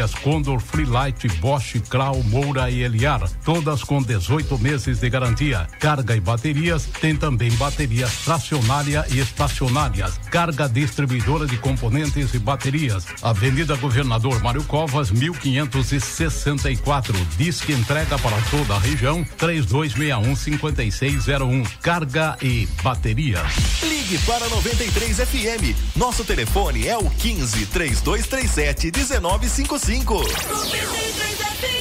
As Condor, Freelight, Bosch, Krau, Moura e Eliar, todas com 18 meses de garantia. Carga e baterias, tem também baterias tracionária e estacionárias. Carga distribuidora de componentes e baterias. Avenida Governador Mário Covas, 1564. Disque entrega para toda a região, 3261 5601. Carga e bateria. Ligue para 93 FM. Nosso telefone é o 15 3237 1955. 93 FM.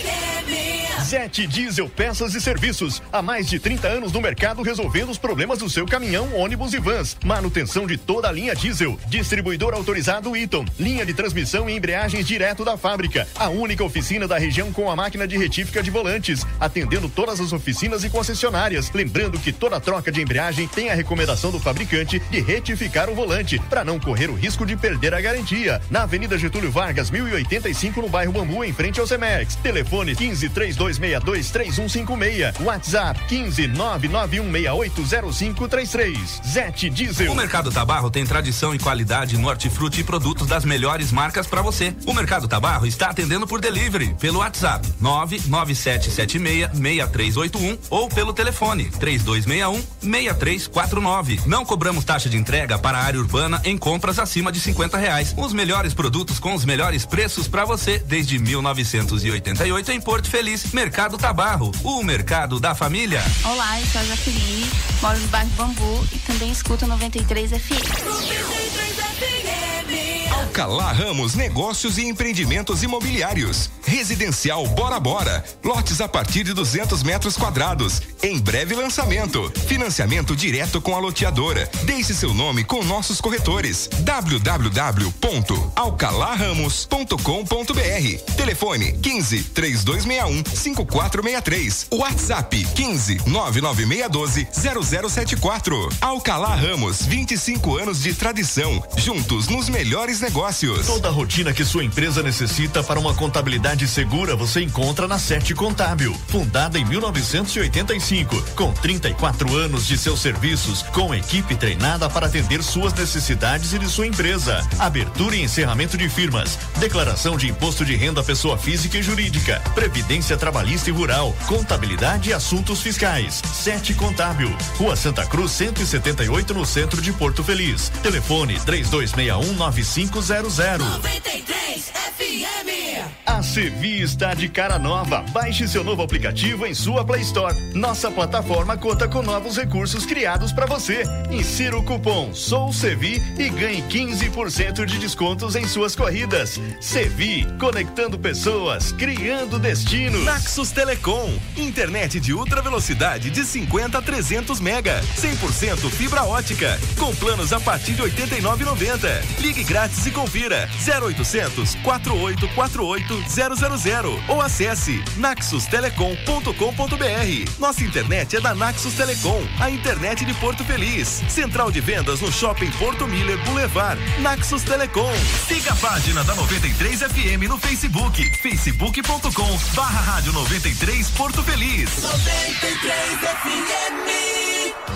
Zete Diesel Peças e Serviços. Há mais de 30 anos no mercado resolvendo os problemas do seu caminhão, ônibus e vans. Manutenção de toda a linha diesel. Distribuidor autorizado Eaton. Linha de transmissão e embreagens direto da fábrica. A única oficina da região com a máquina de retífica de volantes. Atendendo todas as oficinas e concessionárias. Lembrando que toda troca de embreagem tem a recomendação do fabricante de retificar o volante para não correr o risco de perder a garantia. Na Avenida Getúlio Vargas, 1085, no bairro Bambu, em frente ao Cemex. Telefone 15 32 32623156. WhatsApp 15991680533. Zete Diesel. O Mercado Tabarro tem tradição e qualidade no hortifruti e produtos das melhores marcas para você. O Mercado Tabarro está atendendo por delivery pelo WhatsApp 997766381 ou pelo telefone 3261 6349. Não cobramos taxa de entrega para a área urbana em compras acima de 50 reais. Os melhores produtos com os melhores preços para você desde 1988 em Porto Feliz. Mercado Tabarro, o mercado da família. Olá, eu sou a Jacqueline, moro no bairro Bambu e também escuto 93 FM. 93 FM. Alcalá Ramos Negócios e Empreendimentos Imobiliários. Residencial Bora Bora. Lotes a partir de 200 metros quadrados. Em breve lançamento. Financiamento direto com a loteadora. Deixe seu nome com nossos corretores. www.alcalarramos.com.br. Telefone 15 3261 5463. WhatsApp 15 99612 0074. Alcalá Ramos, 25 anos de tradição. Juntos nos melhores negócios. Toda a rotina que sua empresa necessita para uma contabilidade segura você encontra na Sete Contábil. Fundada em 1985, com 34 anos de seus serviços, com equipe treinada para atender suas necessidades e de sua empresa. Abertura e encerramento de firmas, declaração de imposto de renda pessoa física e jurídica, previdência trabalhista e rural, contabilidade e assuntos fiscais. Sete Contábil, Rua Santa Cruz 178 no centro de Porto Feliz. Telefone 3261 9500. 93 FM. A Sevi está de cara nova. Baixe seu novo aplicativo em sua Play Store. Nossa plataforma conta com novos recursos criados para você. Insira o cupom Sou Sevi e ganhe 15% de descontos em suas corridas. Sevi, conectando pessoas, criando destinos. Naxos Telecom, internet de ultra velocidade de 50 a 300 mega, 100% fibra ótica, com planos a partir de 89,90. Ligue grátis e confira 0800 4848 000 ou acesse naxustelecom.com.br. Nossa internet é da Naxos Telecom, a internet de Porto Feliz. Central de vendas no Shopping Porto Miller Boulevard. Naxos Telecom. Siga a página da 93 FM no Facebook, facebook.com barra rádio 93 Porto Feliz. 93 FM.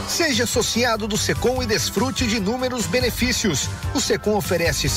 Seja associado do Secom e desfrute de inúmeros benefícios. O Secom oferece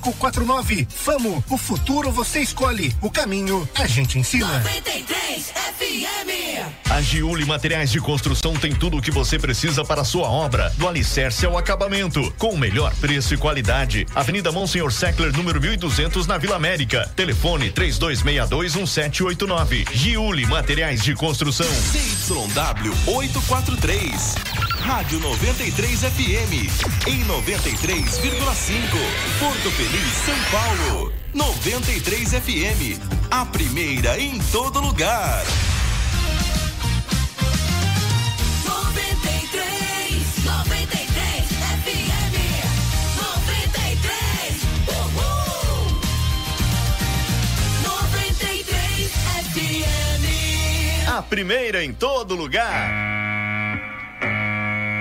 4549. Famo, o futuro você escolhe, o caminho a gente ensina. 93 FM. A Giuli Materiais de Construção tem tudo o que você precisa para a sua obra, do alicerce ao acabamento, com o melhor preço e qualidade. Avenida Monsenhor Seckler, número 1200, na Vila América. Telefone 32621789. Giuli Materiais de Construção. CYW 843. Rádio 93 FM. Em 93,5. Porto Feliz, São Paulo. 93 FM. A primeira em todo lugar. 93, 93 FM. 93, uhul. 93 FM. A primeira em todo lugar.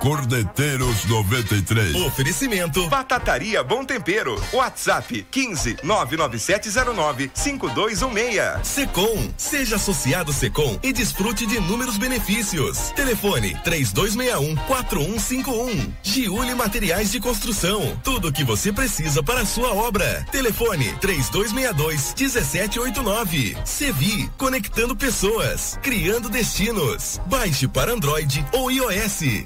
Cordeteiros 93. Oferecimento. Batataria Bom Tempero. WhatsApp 15 99709 5216. Secom. Seja associado Secom e desfrute de inúmeros benefícios. Telefone 3261 4151. Giuli Materiais de Construção. Tudo o que você precisa para a sua obra. Telefone 3262 1789. Sevi, conectando pessoas, criando destinos. Baixe para Android ou iOS.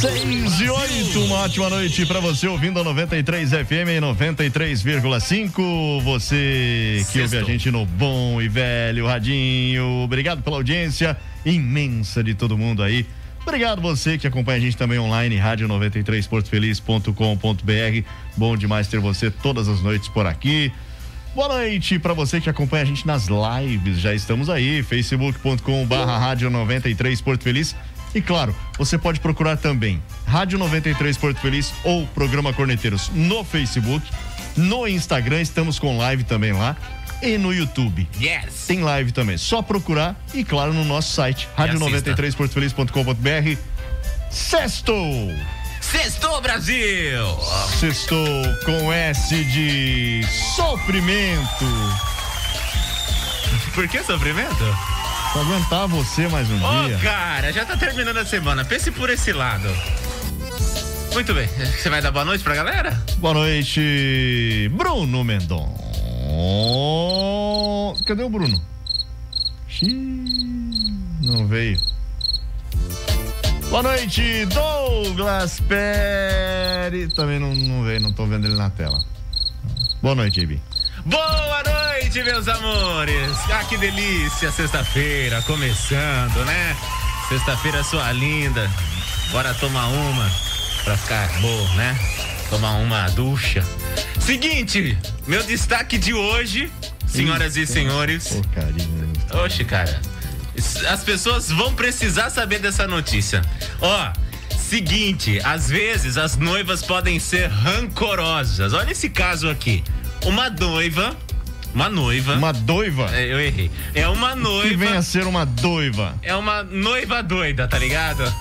Seis e oito, uma ótima noite para você ouvindo a 93 FM 93,5. Você que ouve a gente no bom e velho radinho. Obrigado pela audiência imensa de todo mundo aí. Obrigado você que acompanha a gente também online, rádio 93portofeliz.com.br. Bom demais ter você todas as noites por aqui. Boa noite para você que acompanha a gente nas lives. Já estamos aí, facebook.com/barra rádio 93 Porto Feliz. E claro, você pode procurar também Rádio 93 Porto Feliz ou Programa Corneteiros no Facebook, no Instagram, estamos com live também lá e no YouTube. Yes! Tem live também. Só procurar e claro no nosso site rádio93portofeliz.com.br. Sextou! Sextou, Brasil! Sextou com S de sofrimento. Por que sofrimento? Pra aguentar você mais um Ô, dia. cara, já tá terminando a semana. Pense por esse lado. Muito bem. Você vai dar boa noite pra galera? Boa noite, Bruno Mendon. Cadê o Bruno? Xiii, não veio. Boa noite, Douglas Pérez. Também não, não veio, não tô vendo ele na tela. Boa noite, JB. Boa noite, meus amores. Ah, que delícia, sexta-feira, começando, né? Sexta-feira sua linda. Bora tomar uma pra ficar boa, né? Tomar uma ducha. Seguinte, meu destaque de hoje, senhoras e senhores. Porcaria. Oxe, cara. As pessoas vão precisar saber dessa notícia. Ó, seguinte, às vezes as noivas podem ser rancorosas. Olha esse caso aqui. Uma noiva. Uma noiva. Uma doiva? É, eu errei. É uma noiva. Que venha a ser uma doiva. É uma noiva doida, tá ligado?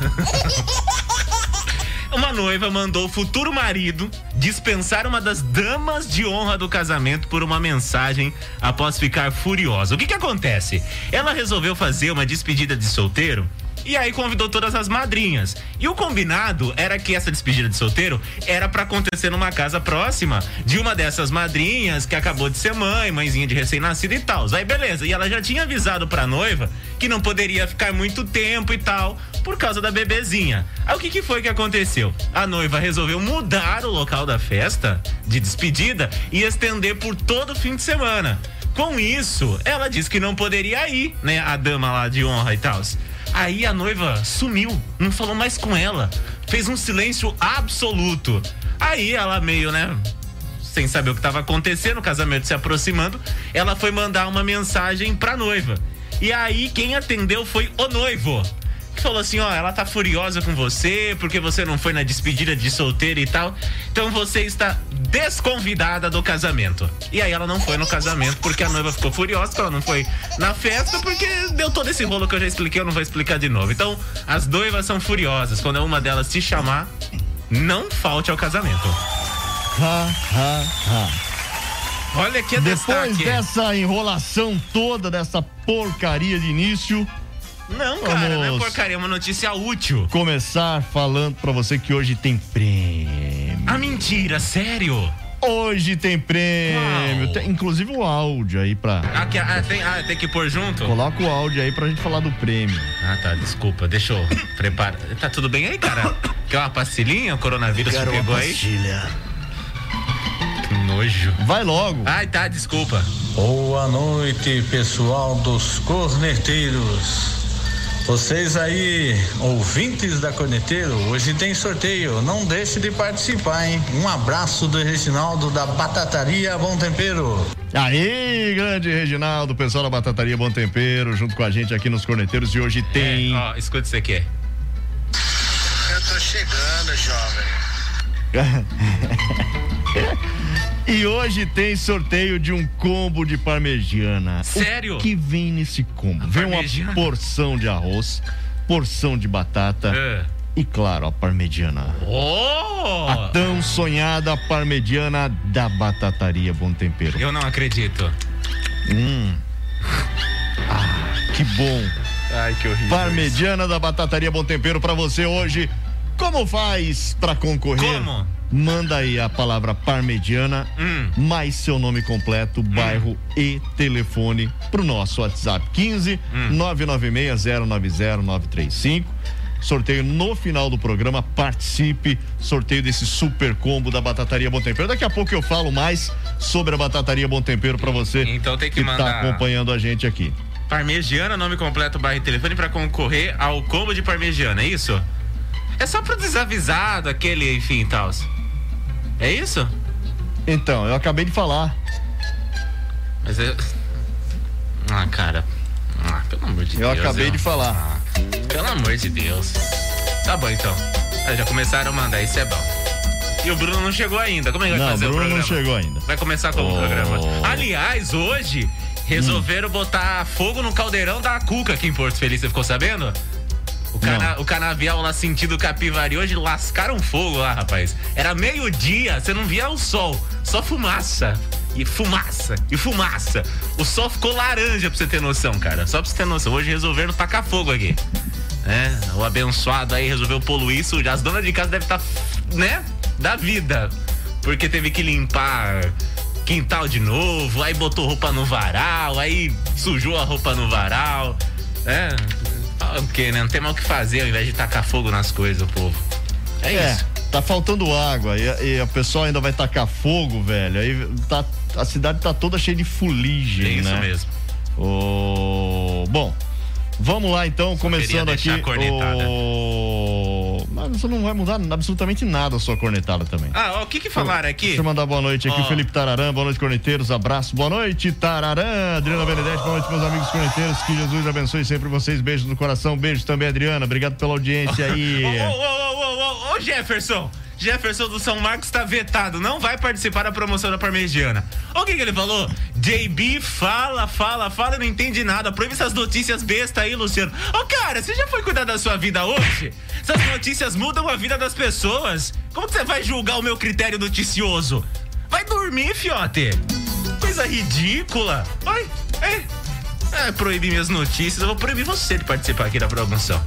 Uma noiva mandou o futuro marido dispensar uma das damas de honra do casamento por uma mensagem após ficar furiosa. O que que acontece? Ela resolveu fazer uma despedida de solteiro e aí convidou todas as madrinhas. E o combinado era que essa despedida de solteiro era para acontecer numa casa próxima de uma dessas madrinhas que acabou de ser mãe, mãezinha de recém-nascido e tal. Aí beleza. E ela já tinha avisado pra noiva que não poderia ficar muito tempo e tal por causa da bebezinha. Aí o que que foi que aconteceu? A noiva resolveu mudar o local da festa de despedida e estender por todo o fim de semana. Com isso, ela disse que não poderia ir, né? A dama lá de honra e tal. Aí a noiva sumiu, não falou mais com ela, fez um silêncio absoluto. Aí ela meio, né, sem saber o que estava acontecendo, o casamento se aproximando, ela foi mandar uma mensagem pra noiva. E aí quem atendeu foi o noivo. Falou assim: ó, ela tá furiosa com você porque você não foi na despedida de solteiro e tal. Então você está desconvidada do casamento. E aí ela não foi no casamento porque a noiva ficou furiosa que ela não foi na festa porque deu todo esse rolo que eu já expliquei, eu não vou explicar de novo. Então, as noivas são furiosas. Quando uma delas te chamar, não falte ao casamento. Ha, ha, ha. Olha que Depois destaque. dessa enrolação toda, dessa porcaria de início, Não, cara, não é Vamos. porcaria, é uma notícia útil. começar falando pra você que hoje tem prêmio. Ah, mentira, sério? Hoje tem prêmio. Tem, inclusive o áudio aí pra. Ah, que- ah, tem, ah, tem que pôr junto? Coloca o áudio aí pra gente falar do prêmio. Ah, tá, desculpa, deixa eu preparar. Tá tudo bem aí, cara? Quer uma pastilhinha? O coronavírus te pegou aí? Que nojo. Vai logo. Ai, tá, desculpa. Boa noite, pessoal dos corneteiros. Vocês aí, ouvintes da Corneteiro, hoje tem sorteio. Não deixe de participar, hein? Um abraço do Reginaldo da Batataria Bom Tempero. Aí, grande Reginaldo, pessoal da Batataria Bom Tempero, junto com a gente aqui nos Corneteiros. E hoje tem. Ó, escuta isso aqui. Eu tô chegando, jovem. e hoje tem sorteio de um combo de parmegiana. Sério? O que vem nesse combo? Vem uma parmegiana? porção de arroz, porção de batata É. e, claro, a parmegiana. Oh! A tão sonhada parmegiana da Batataria Bom Tempero. Eu não acredito. Hum. Ah, que bom. Ai, que horrível. Parmegiana da Batataria Bom Tempero pra você hoje. Como faz pra concorrer? Como? Manda aí a palavra parmegiana, Hum. mais seu nome completo, bairro e telefone pro nosso WhatsApp 15 Hum. 996 090 935. Sorteio no final do programa, participe. Sorteio desse super combo da Batataria Bom Tempero. Daqui a pouco eu falo mais sobre a Batataria Bom Tempero pra você Então tem que que tá mandar- acompanhando a gente aqui. Parmegiana, nome completo, barra e telefone pra concorrer ao combo de parmegiana, é isso? É só pro desavisado, aquele, enfim, tal. É isso? Então, eu acabei de falar. Mas é. Ah, cara. Ah, pelo amor de Eu Deus. acabei eu- de falar. Ah, pelo amor de Deus. Tá bom então. Ah, já começaram a mandar, isso é bom. E o Bruno não chegou ainda. Como é que vai Não, fazer Bruno o não programa? chegou ainda. Vai começar como o Oh. programa? Aliás, hoje resolveram botar fogo no caldeirão da Cuca aqui em Porto Feliz, você ficou sabendo? O, cana o canavial lá sentido Capivari hoje lascaram fogo lá, rapaz. Era meio-dia, você não via o sol, só fumaça. E fumaça, e fumaça. O sol ficou laranja pra você ter noção, cara. Só pra você ter noção. Hoje resolveram tacar fogo aqui. É, o abençoado aí resolveu poluir isso. As donas de casa devem estar, né? Da vida. Porque teve que limpar quintal de novo, aí botou roupa no varal, aí sujou a roupa no varal. É, o quê, né? Não tem mal o que fazer ao invés de tacar fogo nas coisas, o povo. É, isso. Tá faltando água e, a- e a pessoa ainda vai tacar fogo, velho. Aí tá, a cidade tá toda cheia de fuligem, É isso né? mesmo. O... Bom, vamos lá então, começando queria aqui. O... Isso não vai mudar absolutamente nada a sua cornetada também. Ah, o que que falaram aqui? Deixa eu mandar boa noite aqui, Ó. o Felipe Tararã, boa noite, corneteiros, abraço, boa noite, Tararã, Adriana Benedetti, boa noite, meus amigos corneteiros, que Jesus abençoe sempre vocês, beijos no coração, beijos também, Adriana, obrigado pela audiência aí. Ô, ô, ô, ô, ô, Jefferson! Jefferson do São Marcos tá vetado, não vai participar da promoção da Parmegiana. O que, que ele falou? JB fala, fala, fala não entende nada. Proíbe essas notícias besta aí, Luciano. Ô, cara, você já foi cuidar da sua vida hoje? Essas notícias mudam a vida das pessoas. Como que você vai julgar o meu critério noticioso? Vai dormir, fiote. Coisa ridícula. Oi, é. É, proibir minhas notícias. Eu vou proibir você de participar aqui da promoção.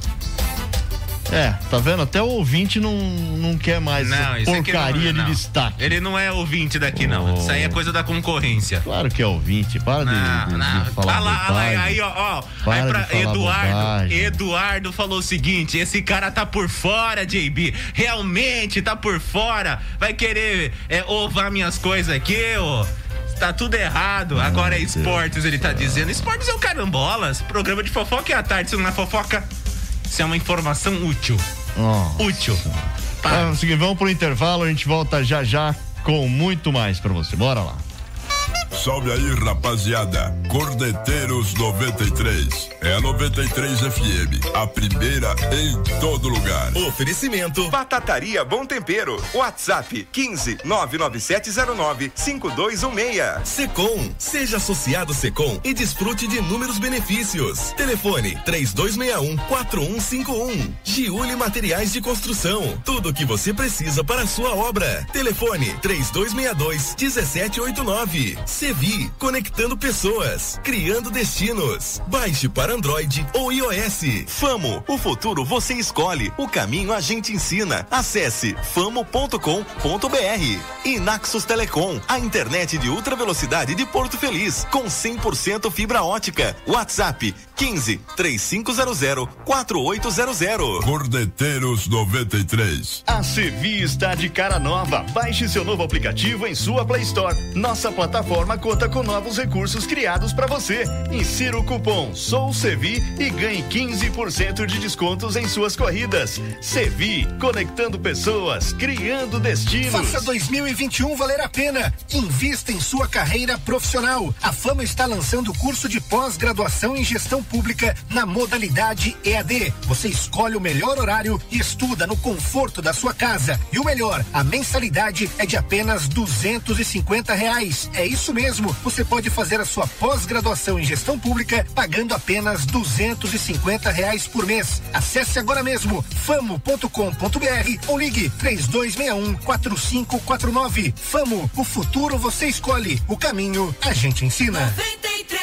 É, tá vendo? Até o ouvinte não, não quer mais Não, isso aqui porcaria não, de não. destaque. Ele não é ouvinte daqui, não. Isso aí é coisa da concorrência. Claro que é ouvinte, para de, Não, de- de não. falar Ah lá, ah lá, aí, ó, ó. Aí de pra Eduardo. bobagem. Eduardo falou o seguinte: esse cara tá por fora, JB. Realmente tá por fora. Vai querer é, ovar minhas coisas aqui, ó. Tá tudo errado. Agora é esportes, ele tá dizendo. Esportes é o carambolas. Programa de fofoca é à tarde. Se não é fofoca, isso é uma informação útil. Ó. Útil. Tá, seguinte, vamos pro intervalo, a gente volta já já com muito mais pra você. Bora lá. Salve aí, rapaziada. Cordeteiros 93. É a 93 FM, a primeira em todo lugar. Oferecimento Batataria Bom Tempero. WhatsApp 15 99709 5216. Secom, seja associado Secom e desfrute de inúmeros benefícios. Telefone 3261 4151. Giuli Materiais de Construção. Tudo o que você precisa para a sua obra. Telefone 3262 1789. Sevi, conectando pessoas, criando destinos. Baixe para Android ou iOS. Famo, o futuro você escolhe, o caminho a gente ensina. Acesse famo.com.br. E Naxos Telecom, a internet de ultra velocidade de Porto Feliz, com 100% fibra ótica. WhatsApp 15 3500 4800. Cordeteiros 93. A Sevi está de cara nova. Baixe seu novo aplicativo em sua Play Store. Nossa plataforma conta com novos recursos criados para você. Insira o cupom Sou Sevi e ganhe 15% de descontos em suas corridas. Sevi, conectando pessoas, criando destinos. Faça 2021 valer a pena. Invista em sua carreira profissional. A Fama está lançando o curso de pós-graduação em gestão pública na modalidade EAD. Você escolhe o melhor horário e estuda no conforto da sua casa. E o melhor, a mensalidade é de apenas duzentos e cinquenta reais. É isso mesmo. Você pode fazer a sua pós-graduação em gestão pública pagando apenas duzentos e reais por mês. Acesse agora mesmo famo.com.br ou ligue três dois um quatro cinco quatro nove. Famo, o futuro você escolhe. O caminho a gente ensina. 93 FM.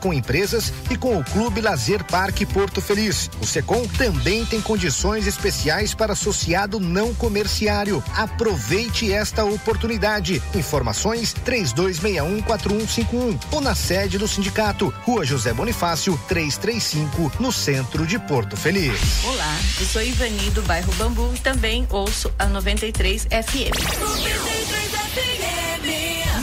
com empresas e com o Clube Lazer Parque Porto Feliz. O Secom também tem condições especiais para associado não comerciário. Aproveite esta oportunidade. Informações 32614151 ou na sede do sindicato, Rua José Bonifácio, 335, no centro de Porto Feliz. Olá, eu sou Ivani do bairro Bambu e também ouço a 93 FM. 93 FM.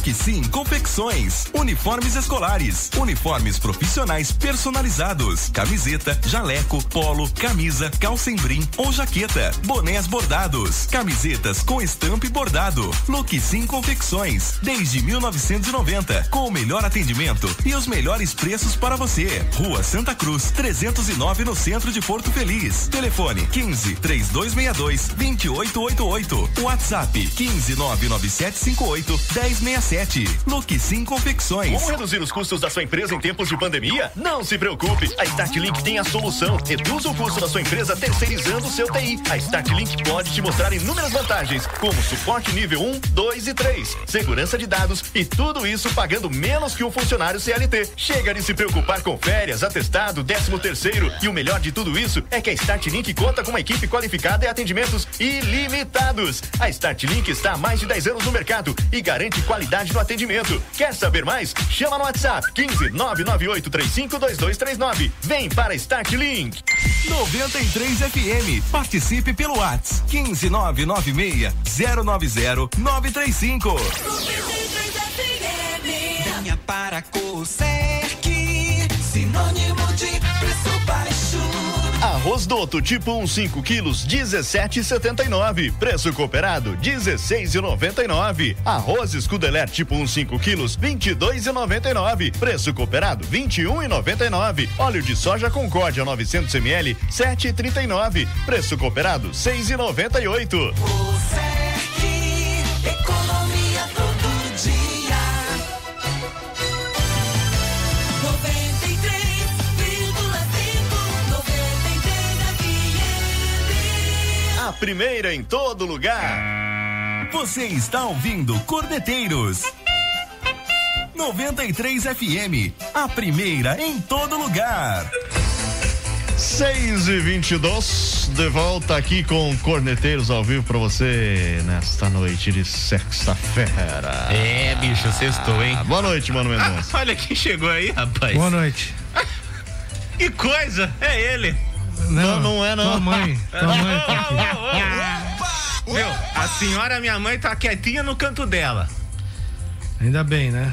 Look Sim Confecções. Uniformes escolares. Uniformes profissionais personalizados. Camiseta, jaleco, polo, camisa, calcembrim ou jaqueta. Bonés bordados. Camisetas com estampa e bordado. Look Sim Confecções. Desde 1990. Com o melhor atendimento e os melhores preços para você. Rua Santa Cruz, 309 no centro de Porto Feliz. Telefone 15 3262 2888. WhatsApp 15 99758 1067. Look Sim Confecções. Como reduzir os custos da sua empresa em tempos de pandemia? Não se preocupe, a StartLink tem a solução. Reduz o custo da sua empresa terceirizando o seu TI. A StartLink pode te mostrar inúmeras vantagens, como suporte nível 1, 2 e 3, segurança de dados e tudo isso pagando menos que um funcionário CLT. Chega de se preocupar com férias, atestado, 13 terceiro e o melhor de tudo isso é que a StartLink conta com uma equipe qualificada e atendimentos ilimitados. A StartLink está há mais de 10 anos no mercado e garante qualidade no atendimento. Quer saber mais? Chama no WhatsApp 15 998 352239. Vem para StartLink. 93 FM. Participe pelo WhatsApp 15 996 090 935. 93 FM. Venha para Coserc, sinônimo. Arroz Doto tipo 1 5 quilos 17,79. Preço cooperado 16,99. Arroz Escudeler tipo 1 5 quilos 22,99. Preço cooperado 21,99. Óleo de soja Concórdia 900 ml 7,39. Preço cooperado 6,98. Economia todo primeira em todo lugar. Você está ouvindo Cordeteiros. 93 FM, a primeira em todo lugar. 6 e 22 de volta aqui com Corneteiros ao vivo pra você nesta noite de sexta-feira. É, bicho, sextou, hein? Boa noite, Mano Mendonça. Olha quem chegou aí, rapaz. Boa noite. Que coisa, é ele. Não, não é não. Tua mãe, tua mãe tá aqui. Meu, a senhora, minha mãe, tá quietinha no canto dela. Ainda bem, né?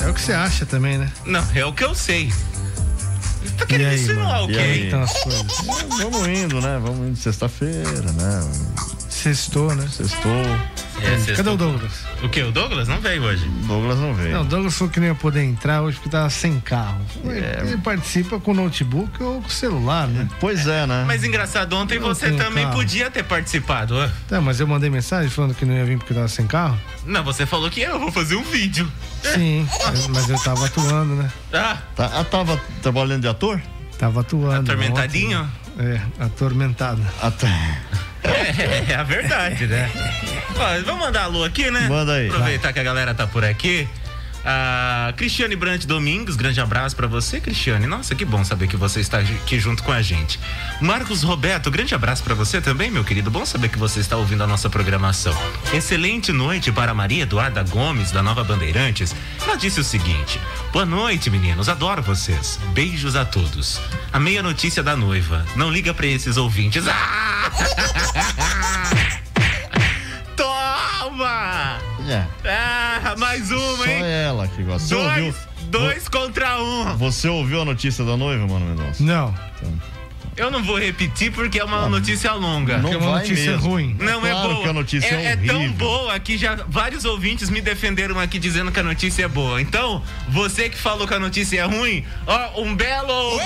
É o que você acha também, né? Não, é o que eu sei. Você tá querendo aí, insinuar mano? o E quê? aí? Então as coisas. Vamos indo, né? Vamos indo sexta-feira, né? Sextou, né? Sextou. É, Cadê o Douglas? O que? O Douglas não veio hoje. Douglas não veio. Não, o Douglas falou que não ia poder entrar hoje porque tava sem carro. É. Ele participa com notebook ou com celular, né? Pois é, né? Mas engraçado, ontem Eu você também carro. podia ter participado. ó. Tá, mas eu mandei mensagem falando que não ia vir porque tava sem carro? Não, você falou que eu vou fazer um vídeo. Sim, mas eu tava atuando, né? Ah, Tá, ah, tava trabalhando de ator? Tava atuando. atormentadinho? ontem. É, atormentado. Até. É, é a verdade, né? Ó, vamos mandar alô aqui, né? Manda aí. Aproveitar que a galera tá por aqui. A Cristiane Brant Domingos, grande abraço pra você, Cristiane. Nossa, que bom saber que você está aqui junto com a gente. Marcos Roberto, grande abraço pra você também, meu querido. Bom saber que você está ouvindo a nossa programação. Excelente noite para Maria Eduarda Gomes, da Nova Bandeirantes. Ela disse o seguinte: Boa noite, meninos. Adoro vocês. Beijos a todos. A meia notícia da noiva. Não liga pra esses ouvintes. Ah! Toma! É. Ah, mais uma, Só hein? ela que gosta. Você Dois, ouviu? dois contra um. Você ouviu a notícia da noiva, Mano Mendonça? Não. Eu não vou repetir porque é uma notícia longa. Não é uma vai notícia mesmo. ruim. Não é claro boa. que a notícia é, é, é tão boa que já vários ouvintes me defenderam aqui dizendo que a notícia é boa. Então, você que falou que a notícia é ruim, ó, um belo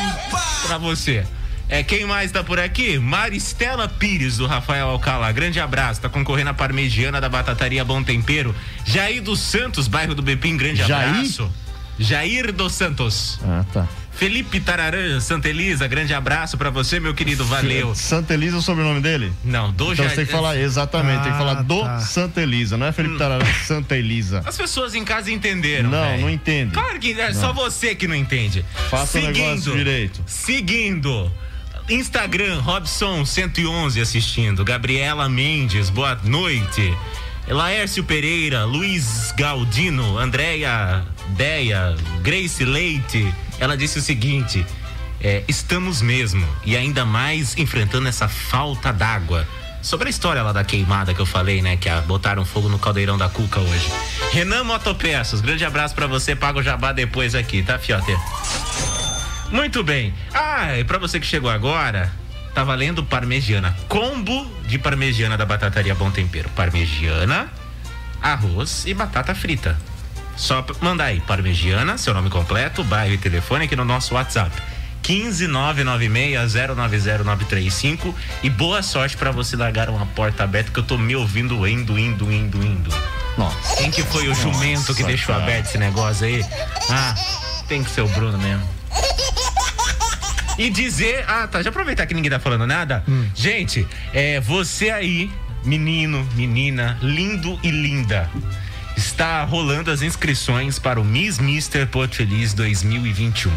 pra você. É, quem mais tá por aqui? Maristela Pires, do Rafael Alcalá. Grande abraço. Tá concorrendo a parmegiana da Batataria Bom Tempero. Jair dos Santos, bairro do Bepim. Grande Jair? abraço. Jair dos Santos. Ah, tá. Felipe Tararã, Santa Elisa. Grande abraço pra você, meu querido. Valeu. Santa Elisa é o sobrenome dele? Não, do Então Jair. você tem que falar, exatamente, tem que falar Ah, do tá. Santa Elisa, não é Hum. Felipe Tararã, Santa Elisa. As pessoas em casa entenderam. Não, véi. não entende. Claro que é só você que não entende. Faça o negócio direito. Seguindo. Instagram, Robson111 assistindo. Gabriela Mendes, boa noite. Laércio Pereira, Luiz Galdino, Andréia Deia, Grace Leite. Ela disse o seguinte: é, estamos mesmo, e ainda mais enfrentando essa falta d'água. Sobre a história lá da queimada que eu falei, né? Que a, botaram fogo no caldeirão da Cuca hoje. Renan Motopeças, grande abraço pra você. Paga o jabá depois aqui, tá, fiote? Muito bem. Ah, e pra você que chegou agora, tá valendo parmegiana. Combo de parmegiana da Batataria Bom Tempero. Parmegiana, arroz e batata frita. Só mandar aí, parmegiana, seu nome completo, bairro e telefone aqui no nosso WhatsApp. 15996090935 e boa sorte pra você largar uma porta aberta que eu tô me ouvindo indo, indo, indo, indo. Nossa. Quem que foi o jumento que Nossa, deixou cara. aberto esse negócio aí? Ah, tem que ser o Bruno mesmo. E dizer, ah, tá, já aproveitar que ninguém tá falando nada. Gente, é, você aí, menino, menina, lindo e linda, está rolando as inscrições para o Miss Mister Porto Feliz 2021.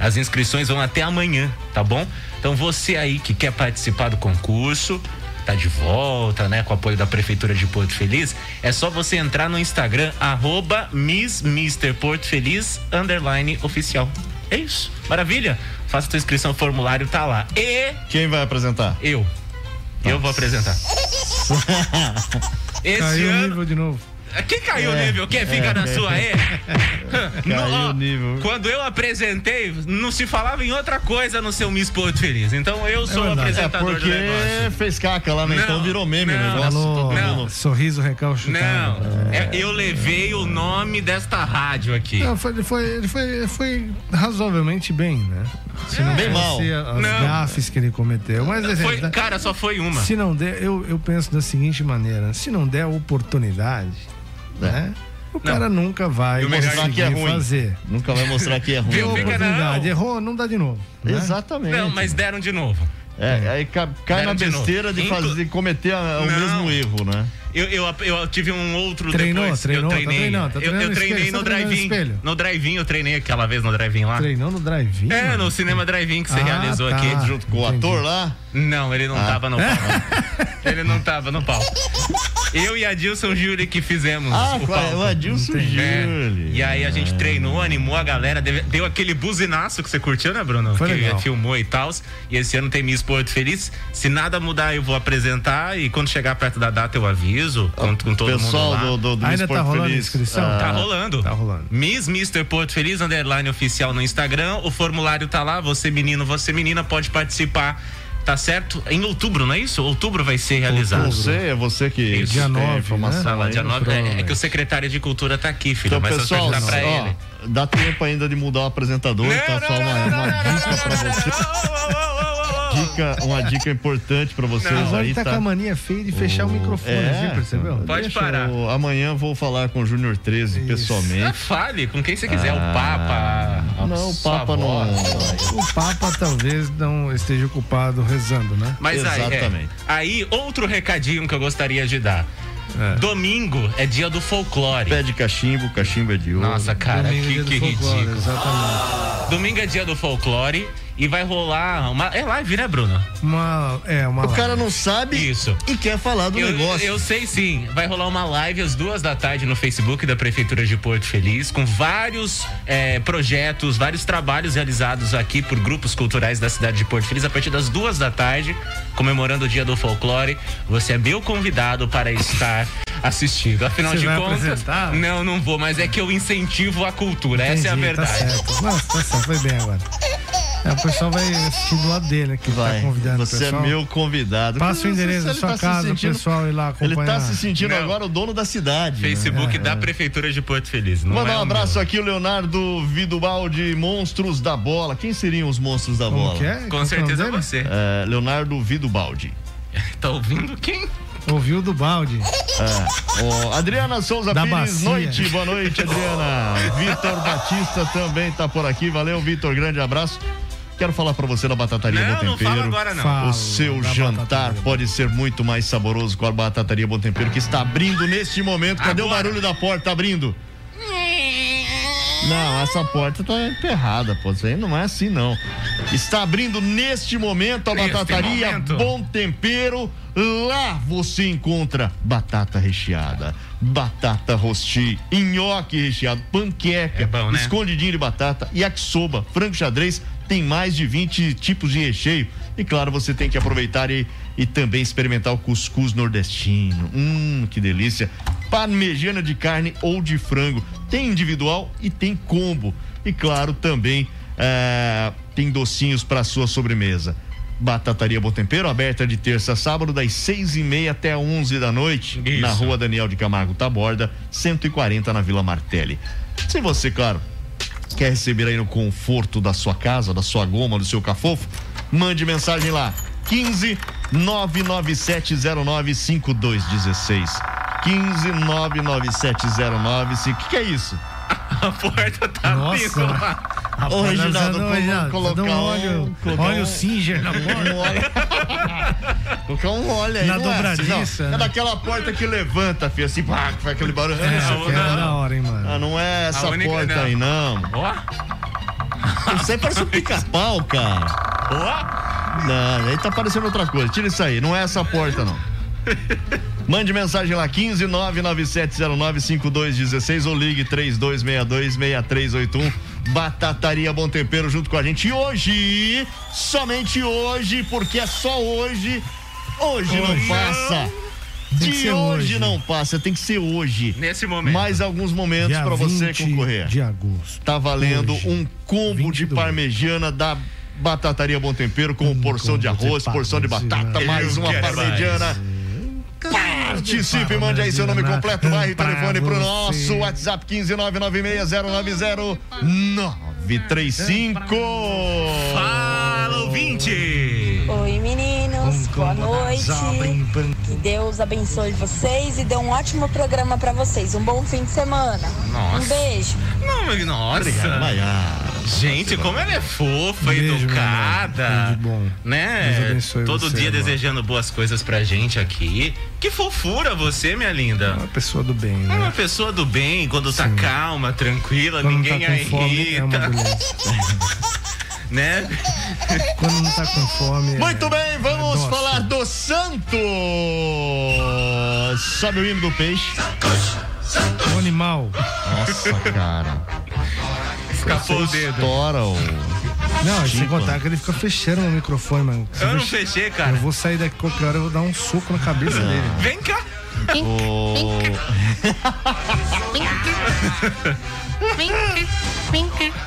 As inscrições vão até amanhã, tá bom? Então você aí que quer participar do concurso, tá de volta, né, com o apoio da Prefeitura de Porto Feliz, é só você entrar no Instagram, arroba Miss Mister Porto Feliz, underline oficial. É isso. Maravilha? Faça tua inscrição, o formulário tá lá. E Quem vai apresentar? eu. Eu vou apresentar. Esse Caiu ano, nível de novo. Que caiu o nível? Quem fica na sua aí? Caiu o nível. Quando eu apresentei, não se falava em outra coisa no seu Miss Porto Feliz. Então eu sou o É apresentador porque do negócio. fez caca lá, né? Não, então virou meme o não. negócio. Falou, Não. sorriso recalchutado. Não, é, eu levei o nome desta rádio aqui. Não, foi, foi, foi, ele foi razoavelmente bem, né? Se não Bem mal. as Não. gafes que ele cometeu. Mas, assim, Foi, tá- cara, só foi uma. se não der, eu, eu penso da seguinte maneira: se não der oportunidade, né? O cara nunca vai mostrar conseguir que é ruim. fazer. Nunca vai mostrar que é ruim. Viu, né? Oportunidade, não. errou, não dá de novo. né? Exatamente. Não, mas deram de novo. É, aí ca- cai Deram na de besteira de, fazer, cometer a- o Não. mesmo erro, né? Eu, eu, eu tive um outro Treinou, depois. treinou, eu tá treinei. treinando, tá eu, treinando eu treinei espelho, no tá no drive-in. espelho. No drive-in, eu treinei aquela vez no drive-in lá. Treinou no drive-in? É, mano? no cinema drive-in que você Ah, realizou tá. aqui. Junto com o Entendi. ator lá. Não, ele não Ah. tava no palco. ele não tava no palco. Eu e a Dilson Júri que fizemos Ah, o qual é? palco. o Adilson É. Júlio. E aí a gente treinou, animou a galera, deu, deu aquele buzinaço que você curtiu, né, Bruno? Foi que legal. filmou e tal. E esse ano tem Miss Porto Feliz. Se nada mudar, eu vou apresentar e quando chegar perto da data eu aviso com, com todo Pessoal mundo lá. do, do, do Ainda tá rolando Feliz. inscrição? ah, Tá rolando. Tá rolando. Miss Mr. Porto Feliz, underline oficial no Instagram. O formulário tá lá. Você, menino, você, menina, pode participar. Tá certo? Em outubro, não é isso? Outubro vai ser realizado. Você, é você que Isso. Dia tem a 9, informação né? Dia nove- é, é que o secretário de cultura tá aqui, filho. Então, mas pessoal, só perguntar pra ó, ele. dá tempo ainda de mudar o apresentador, tá? Só uma, uma dica pra você. Dica, uma dica importante pra vocês Mas aí, ele tá, tá? com a mania feia de fechar o microfone, É, viu? Percebeu? Pode Deixa parar. eu- amanhã vou falar com o Júnior 13 Ah, pessoalmente. fale com quem você quiser. Ah, o Papa. não, o Papa avó. não- O Papa talvez não esteja ocupado rezando, né? Mas aí, é, Exatamente. aí, outro recadinho que eu gostaria de dar. É. Domingo é dia do folclore. Pé de cachimbo, cachimbo é de ouro. Nossa, cara, Domingo, que, dia do que ridículo. Exatamente. Domingo é dia do folclore e vai rolar uma. É live, né, Bruno? Uma, é, uma O cara live. não sabe Isso. e quer falar do Eu, negócio. eu sei sim. Vai rolar uma live às duas da tarde no Facebook da Prefeitura de Porto Feliz, com vários eh, projetos, vários trabalhos realizados aqui por grupos culturais da cidade de Porto Feliz a partir das duas da tarde, comemorando o Dia do Folclore. Você é meu convidado para estar assistindo. Afinal Você de vai contas. apresentar? Não, não vou, mas é que eu incentivo a cultura. Essa é a Entendi, verdade. Tá certo. Nossa, tá certo, foi bem agora. É, o pessoal vai assistir do lado dele aqui, Vai, tá convidando o você é meu convidado. Passa o Ele endereço da tá sua se casa, sentindo- o pessoal ir lá Ele acompanhar. tá se sentindo Não. agora o dono da cidade. Facebook É, da Prefeitura de Porto Feliz. Não Mandar é um abraço meu. aqui, o Leonardo Vidubaldi, Monstros da Bola. Quem seriam os monstros da Como bola? que é? Com Qual é certeza é você. É, Leonardo Vidubaldi. Tá ouvindo quem? Ouviu do balde. É. Ó, Adriana Souza Da Pires, bacia. noite, boa noite, Adriana. Vitor Batista também tá por aqui. Valeu, Vitor, grande abraço. Quero falar pra você da Batataria Não, Bom não Tempero. fala agora não. Fala O seu da jantar pode ser muito mais saboroso com a Batataria Bom Tempero, que está abrindo neste momento. Cadê o Agora. barulho da porta abrindo? Não, essa porta tá emperrada, pô. Isso aí não é assim, não. Está abrindo neste momento a Neste batataria momento. Bom Tempero. Lá você encontra batata recheada, batata rosti, nhoque recheado, panqueca, É bom, né? escondidinho de batata, yakisoba, frango xadrez. Tem mais de 20 tipos de recheio. E claro, você tem que aproveitar e, e também experimentar o cuscuz nordestino. Hum, que delícia. Parmegiana de carne ou de frango. Tem individual e tem combo. E claro, também é, tem docinhos para sua sobremesa. Batataria Bom Tempero, aberta de terça a sábado, das seis e meia até onze da noite, Isso. na rua Daniel de Camargo Taborda, 140 na Vila Martelli. Se você, claro, quer receber aí no conforto da sua casa, da sua goma, do seu cafofo, mande mensagem lá. 15 99709 5216. 15 99709 O que, que é isso? A porta tá Nossa. abrindo lá. Rapaz, Ô, Reginaldo, vamos- Reginaldo, colocar um um- óleo, colocar óleo um- Singer na porta. Um óleo. Colocar um óleo aí. Na é assim, dobradiça, não. né? É daquela porta que levanta, filho, assim, pá, que faz aquele barulho. É, essa aqui é não. da hora, hein, mano. Ah, não é essa porta não. aí, não. Ó, Isso aí parece um pica-pau, cara. Não, aí tá parecendo outra coisa. Tira isso aí, não é essa porta, não. Mande mensagem lá, 15 99709 5216 ou ligue 3262 6381. Batataria Bom Tempero junto com a gente. E hoje, somente hoje, porque é só hoje, hoje, não Hoje de hoje, hoje, não passa, tem que ser hoje. Nesse momento. Mais alguns momentos para você concorrer. De agosto. Tá valendo hoje. um combo de parmegiana da Batataria Bom Tempero com um porção de arroz, de porção de batata, mais uma parmegiana. Participe, mande aí seu nome completo, bairro e telefone pro nosso WhatsApp 15996090935. Fala, ouvinte! Meninos, boa noite. Que Deus abençoe vocês e dê um ótimo programa para vocês. Um bom fim de semana. Nossa. Um beijo. Não, nossa. Gente, como ela é fofa, beijo, educada. bom. Né? Todo dia amor. desejando boas coisas pra gente aqui. Que fofura você, minha linda. É uma pessoa do bem, né? É uma pessoa do bem, quando tá Sim. tá calma, tranquila, quando ninguém tá com irrita. Fome, é né? Quando não tá com fome. É Muito bem, vamos é falar do Santos. Sabe o hino do peixe? O animal. Nossa, cara. Escapou o dedo. Estoura o. Não, sem contar que ele fica fechando o microfone, mano. eu não fechei, cara. Eu vou sair daqui qualquer hora, eu vou dar um soco na cabeça dele. Vem cá. O...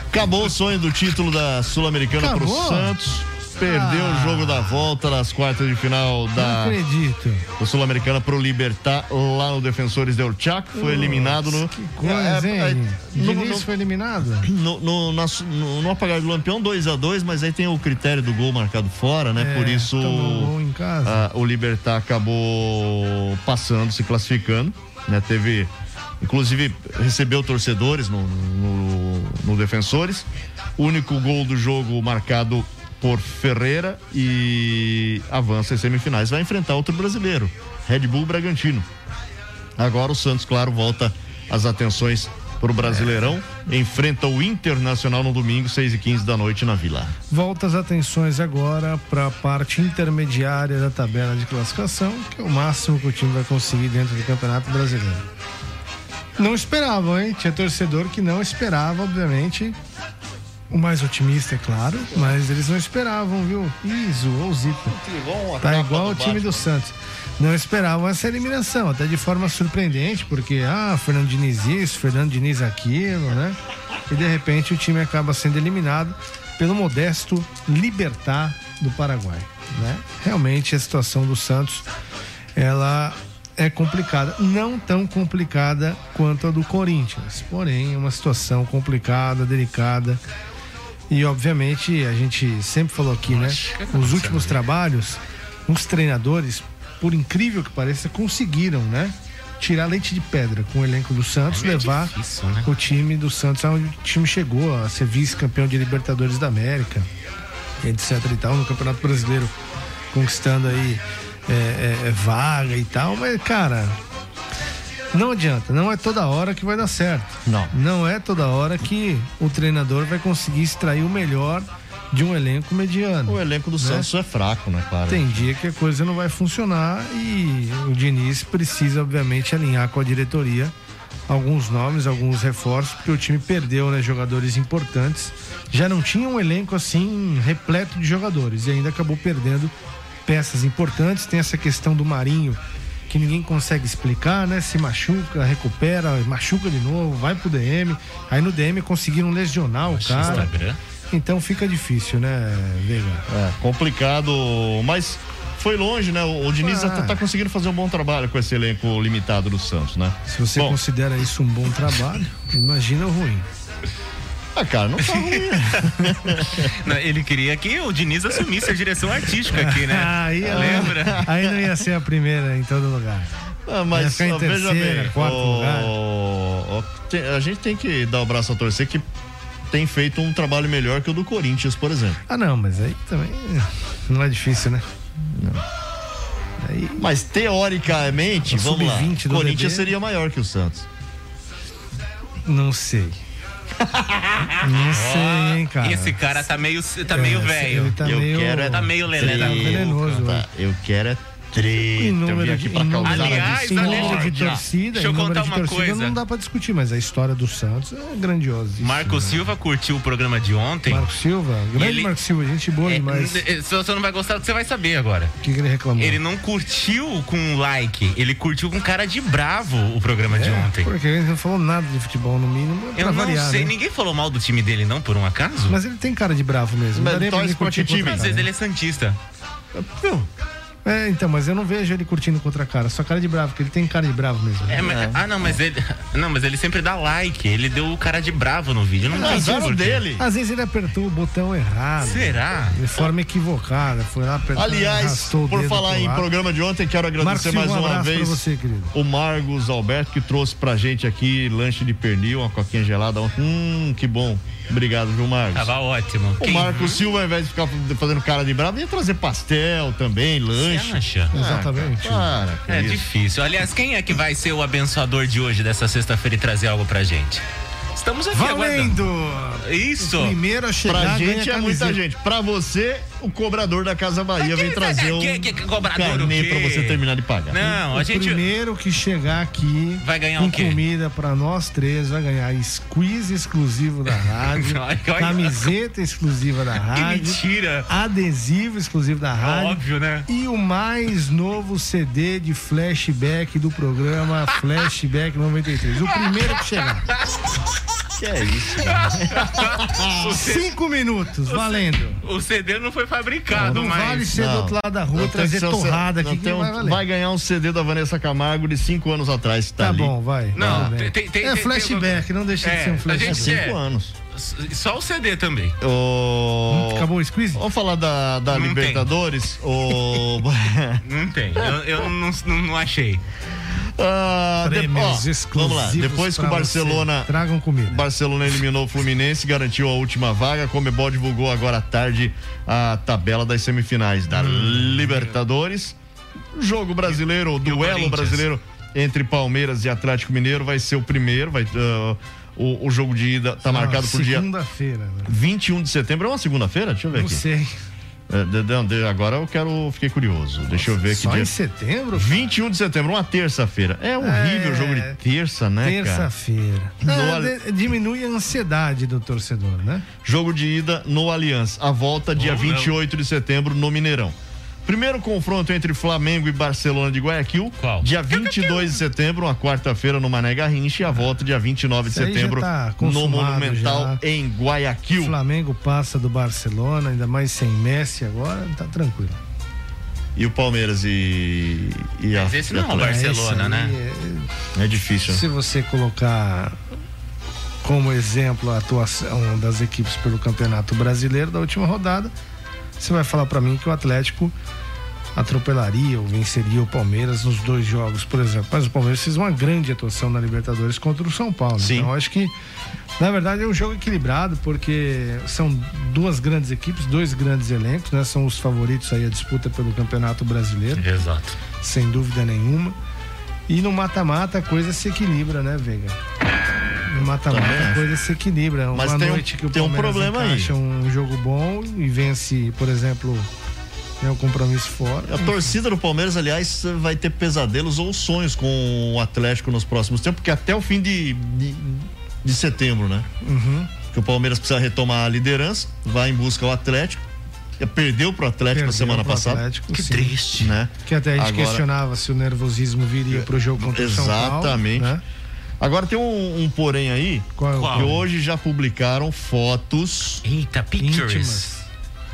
Acabou o sonho do título da Sul-Americana pro Santos. Perdeu ah. o jogo da volta nas quartas de final da. Sul-Americana pro Libertar lá no Defensores del Chaco. Foi eliminado no. Que coisa, é, hein? É, no, no, foi eliminado? No, no, no, no apagar do Lampião, 2x2, mas aí tem o critério do gol marcado fora, né? É, Por isso. A, o Libertar acabou passando, se classificando. Né? Teve. Inclusive, recebeu torcedores no, no, no Defensores. O único gol do jogo marcado por Ferreira e avança em semifinais. Vai enfrentar outro brasileiro, Red Bull Bragantino. Agora o Santos, claro, volta as atenções para o Brasileirão. É. Enfrenta o Internacional no domingo, 6 e 15 da noite na Vila. Volta as atenções agora para a parte intermediária da tabela de classificação, que é o máximo que o time vai conseguir dentro do Campeonato Brasileiro. Não esperavam, hein? Tinha torcedor que não esperava, obviamente, o mais otimista, é claro, mas eles não esperavam, viu? Ih, zoou o Zita. Tá igual o time do Santos. Não esperavam essa eliminação, até de forma surpreendente, porque, ah, Fernando Diniz isso, Fernando Diniz aquilo, né? E de repente o time acaba sendo eliminado pelo modesto Libertar do Paraguai, né? Realmente a situação do Santos, ela é complicada, não tão complicada quanto a do Corinthians, porém é uma situação complicada, delicada e obviamente a gente sempre falou aqui, né? Os últimos trabalhos, os treinadores, por incrível que pareça, conseguiram, né? Tirar leite de pedra com o elenco do Santos, é levar difícil, né? o time do Santos aonde o time chegou a ser vice-campeão de Libertadores da América, etc e tal, no Campeonato Brasileiro, conquistando aí é, é, é vaga e tal, mas cara, não adianta, não é toda hora que vai dar certo. Não. Não é toda hora que o treinador vai conseguir extrair o melhor de um elenco mediano. O elenco do né? Santos é fraco, né, claro? Tem dia que a coisa não vai funcionar e o Diniz precisa, obviamente, alinhar com a diretoria alguns nomes, alguns reforços, porque o time perdeu, né, jogadores importantes. Já não tinha um elenco assim repleto de jogadores e ainda acabou perdendo peças importantes. Tem essa questão do Marinho que ninguém consegue explicar, né? Se machuca, recupera, machuca de novo, vai pro DM. Aí no DM conseguiram lesionar o cara. Instagram. Então fica difícil, né, Veiga? É, complicado, mas foi longe, né? O, o Diniz ah. tá, tá, conseguindo fazer um bom trabalho com esse elenco limitado do Santos, né? Se você bom. considera isso um bom trabalho, imagina o ruim. Ah, cara, não tá ruim. não, ele queria que o Diniz assumisse a direção artística aqui, né? Aí, Lembra? Aí não ia ser a primeira em todo lugar. Ah, mas ia ficar em terceira, veja bem, quarto o, lugar. O, tem, a gente tem que dar o braço a torcer que tem feito um trabalho melhor que o do Corinthians, por exemplo. Ah, não, mas aí também não é difícil, né? Não. Aí, mas teoricamente, vamos lá, o Corinthians seria maior que o Santos. Não sei. Não sei, hein, cara. Esse cara tá meio, tá meio velho. Tá eu meio, quero é, tá meio lelé. Tá venenoso. Tá, eu quero é treta. Em número eu vim aqui pra causar aliás, em a número de torcida, Deixa eu contar uma torcida coisa. não dá pra discutir, mas a história do Santos é grandiosa. Marco Silva curtiu o programa de ontem. Marco Silva, grande ele- Marco Silva, gente boa É, demais. n- Se você não vai gostar, você vai saber agora. O que, que ele reclamou? Ele não curtiu com like, ele curtiu com cara de bravo o programa de ontem. Porque ele não falou nada de futebol, no mínimo, Eu não variar, sei, né? ninguém falou mal do time dele, não, por um acaso? Mas ele tem cara de bravo mesmo. Mas não torce ele time? Às vezes né? ele é santista. É, então, mas eu não vejo ele curtindo contra a cara. Só cara de bravo, porque ele tem cara de bravo mesmo. É, mas- Ah, não, mas ele. Não, mas ele sempre dá like. Ele deu o cara de bravo no vídeo. Não entendi por quê. Às vezes ele apertou o botão errado. Será? De forma equivocada. Foi lá apertar Aliás, por falar em programa de ontem, quero agradecer Marcos mais um uma vez pra você, querido. o Margos Alberto, que trouxe pra gente aqui lanche de pernil, uma coquinha gelada. Hum, que bom. Obrigado, viu, Marcos? Tava ótimo. O Marcos Silva, ao invés de ficar fazendo cara de bravo, ia trazer pastel também, lanche. Você acha? Ah, Exatamente. Para, com É isso. difícil. Aliás, quem é que vai ser o abençoador de hoje, dessa sexta-feira, e trazer algo pra gente? Estamos aqui Valendo! aguardando. Isso! O primeiro a chegar Pra gente é muita gente. Pra você, o cobrador da Casa Bahia vem trazer um que- que- que cobrador o carnê pra você terminar de pagar. Não, a o gente. primeiro que chegar aqui Vai ganhar com o quê? comida pra nós três vai ganhar squeeze exclusivo da rádio, camiseta exclusiva da rádio, mentira. adesivo exclusivo da rádio Óbvio, né? e o mais novo CD de flashback do programa Flashback 93. O primeiro que chegar. Que é isso? Cinco minutos, valendo. O CD não foi fabricado, Não mas. vale ser do outro lado da rua Não trazer tem torrada não aqui que tem não um- vai valer. vai ganhar um CD da Vanessa Camargo de cinco anos atrás. Tá, Tá ali. bom, vai. Não, Tudo bem. tem- tem- é tem- flashback, não deixa de É, ser um a flashback. gente Cinco é. anos. Só o CD também. O... Acabou o squeeze? Vamos falar da, da Não Libertadores? O... Não tem. Eu, eu não, não, não achei. Ah, de- Prêmios ó, exclusivos vamos lá. Depois que o Barcelona. você. Tragam comida. O Barcelona eliminou o Fluminense, garantiu a última vaga. A Comebol divulgou agora à tarde a tabela das semifinais da Hum. Libertadores. Jogo brasileiro, o duelo Corinthians? brasileiro entre Palmeiras e Atlético Mineiro vai ser o primeiro. Vai, ah, o, o jogo de ida está marcado por dia Segunda-feira. né? 21 de setembro. É uma segunda-feira? Deixa eu ver Não aqui. sei. É, de- de- de- agora eu quero. Fiquei curioso. Deixa eu ver aqui. Só dia- em setembro? 21 de setembro, uma terça-feira. É horrível o jogo de terça, né, cara? Terça-feira. No É, diminui a ansiedade do torcedor, né? Jogo de ida no Allianz. A volta dia não. 28 de setembro no Mineirão. Primeiro confronto entre Flamengo e Barcelona de Guayaquil. Qual? Dia 22 de setembro, uma quarta-feira no Mané Garrincha. E a volta dia 29 de setembro tá no Monumental já. em O Guayaquil. Flamengo passa do Barcelona, ainda mais sem Messi agora, tá tranquilo. E o Palmeiras e. e a, Mas esse a não é o. Barcelona, Esse né? aí É difícil. é- Se você colocar como exemplo a atuação das equipes pelo Campeonato Brasileiro da última rodada, você vai falar pra mim que o Atlético atropelaria ou venceria o Palmeiras nos dois jogos, por exemplo. Mas o Palmeiras fez uma grande atuação na Libertadores contra o São Paulo. Sim. Então acho que na verdade é um jogo equilibrado porque são duas grandes equipes, dois grandes elencos, né? São os favoritos aí a disputa pelo Campeonato Brasileiro, Exato. sem dúvida nenhuma. E no mata-mata a coisa se equilibra, né, Veiga? No mata-mata Também a coisa se equilibra. Mas Uma tem um- noite que o tem um problema aí. encaixa um jogo bom e vence, por exemplo, né, o compromisso fora. A torcida do Palmeiras, aliás, vai ter pesadelos ou sonhos com o Atlético nos próximos tempos, porque até o fim de, de, de setembro, né? Uhum. Que o Palmeiras precisa retomar a liderança, vai em busca ao Atlético. Perdeu pro Atlético Perdeu a semana passada. Atlético, que sim. triste, né? Que até a gente Agora- questionava se o nervosismo viria pro jogo contra o São Paulo. Exatamente. né? Agora tem um, um porém aí, Qual é o que porém? hoje já publicaram fotos. Eita, pictures. Íntimas.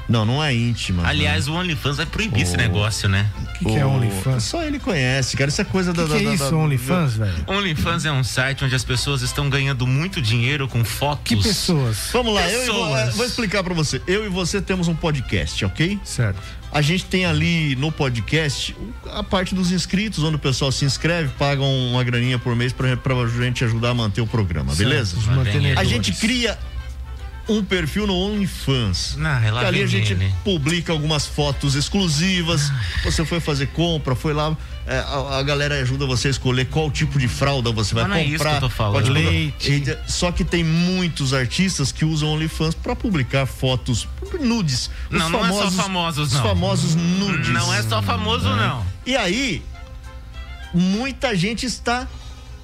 Não, não é íntima. Aliás, o OnlyFans vai proibir esse O- negócio, né? O que, que é OnlyFans? Só ele conhece, cara. Isso é coisa O da. que, que é da- isso, da- OnlyFans, velho? OnlyFans é um site onde as pessoas estão ganhando muito dinheiro com fotos. Que pessoas? Vamos lá, eu e vo- Pessoas. vou explicar pra você. Eu e você temos um podcast, ok? Certo. A gente tem ali no podcast a parte dos inscritos, onde o pessoal se inscreve, pagam uma graninha por mês pra, pra gente ajudar a manter o programa, beleza? Certo. A gente cria um perfil no OnlyFans. Não, lá que ali a gente ele. publica algumas fotos exclusivas. Você foi fazer compra, foi lá. é, a, a galera ajuda você a escolher qual tipo de fralda você vai não é comprar. isso que eu tô falando. tipo Leite. Só que tem muitos artistas que usam OnlyFans pra publicar fotos nudes. Os Não, não é só famosos, não. Os famosos nudes. Não é só famoso, não. E aí, muita gente está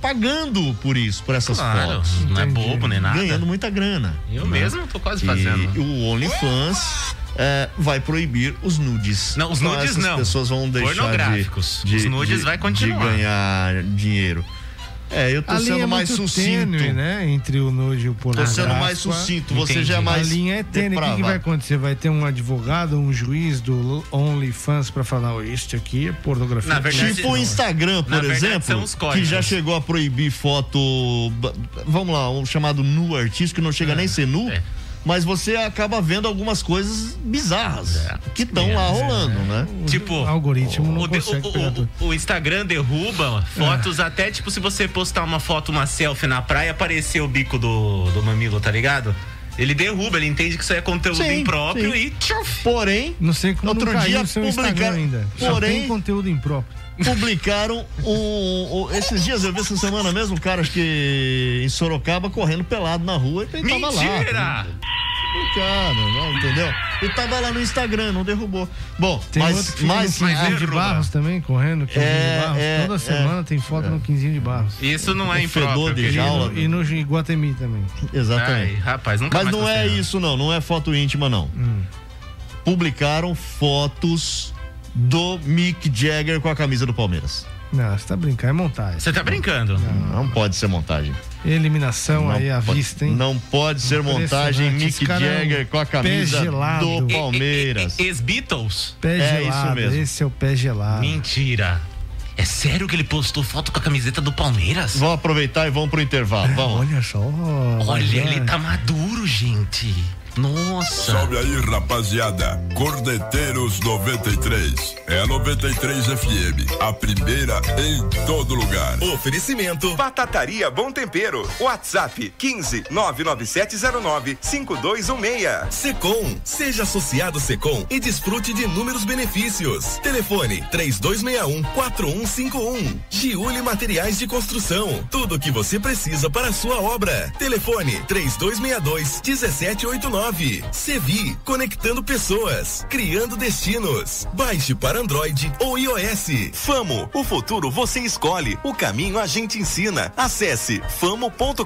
pagando por isso, por essas Claro, fotos. não é bobo nem nada. Ganhando muita grana. Eu né? mesmo tô quase E fazendo. o OnlyFans é, vai proibir os nudes. Não, os Então, nudes essas não. pessoas vão deixar Pornográficos. de, Os de- nudes de- vai continuar. de ganhar dinheiro. É, eu tô A linha sendo é mais muito sucinto. tênue, né? Entre o nude e o pornográfico. sendo mais sucinto, você já é mais A linha é tênue. O que, que vai acontecer? Vai ter um advogado, um juiz do OnlyFans pra falar, "Ó, este aqui é pornografia. tipo o Instagram, por exemplo, que já chegou a proibir foto, vamos lá, um chamado nu artístico, que não chega nem a ser nu, mas você acaba vendo algumas coisas bizarras que estão lá rolando, né? Tipo, o algoritmo não o, consegue o- o- o Instagram derruba fotos até, tipo, se você postar uma foto, uma selfie na praia, aparecer o bico do, do mamilo, tá ligado? Ele derruba, ele entende que isso é conteúdo Sim, impróprio sim. e tchuf. Porém, Não sei como outro não caiu dia publicaram, ainda. Só porém, tem conteúdo impróprio. Publicaram um, um- esses dias eu vi essa semana mesmo um cara acho que em Sorocaba correndo pelado na rua e ele tava lá. Mentira! Cara, não, entendeu? E tava lá no Instagram, não derrubou. Bom, Tem mas, no 15 de. Barros também, correndo, 15 É, de Barros. é, Toda é. semana tem foto no 15 de Barros. Isso não é O impróprio. de jaula. E no Iguatemi também. Exatamente. Ai, rapaz, nunca Mas mais não é gostei, não. isso, não. Não é foto íntima, não. Hum. Publicaram fotos do Mick Jagger com a camisa do Palmeiras. Não, você tá brincando, é montagem. Você tá brincando? Não, pode ser montagem. Eliminação Não aí à pode- vista, hein? Não pode ser montagem Mick cara é um Jagger com a camisa gelado. do Palmeiras. Ex-Beatles? Pé É isso gelado, mesmo. esse é o pé gelado. Mentira. É sério que ele postou foto com a camiseta do Palmeiras? Vamos aproveitar e vamos pro intervalo. Vamos. Olha só. Olha, vai, ele tá maduro, gente. Nossa. Salve aí, rapaziada. Cordeteiros 93. É a 93 FM. A primeira em todo lugar. Oferecimento Batataria Bom Tempero. WhatsApp 15 99709 5216. Secom. Seja associado Secom e desfrute de inúmeros benefícios. Telefone 3261 4151. Giuli Materiais de Construção. Tudo o que você precisa para a sua obra. Telefone 3262 1789. Sevi. Conectando pessoas. Criando destinos. Baixe para Android ou iOS. Famo. O futuro você escolhe. O caminho a gente ensina. Acesse famo.com.br.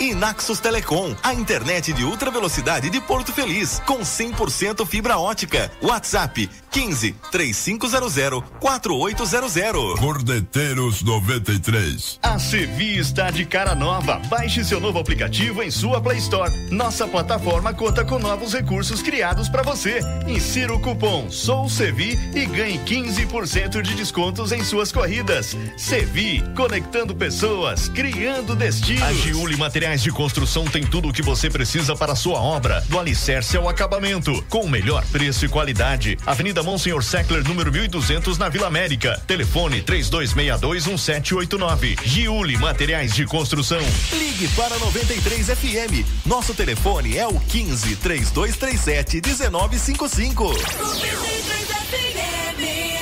E Naxos Telecom. A internet de ultra velocidade de Porto Feliz. Com 100% fibra ótica. WhatsApp 15 3500 4800. Cordeteiros 93. A Sevi está de cara nova. Baixe seu novo aplicativo em sua Play Store. Nossa plataforma conta com novos recursos criados para você. Insira o cupom SOUSEVI e ganhe 15% de descontos em suas corridas. Sevi, conectando pessoas, criando destinos. A Giuli Materiais de Construção tem tudo o que você precisa para a sua obra, do alicerce ao acabamento, com o melhor preço e qualidade. Avenida Monsenhor Seckler, número 1200, na Vila América. Telefone 32621789. Giuli Materiais de Construção. Ligue para 93 FM. Nosso telefone é o 15 3237 1955.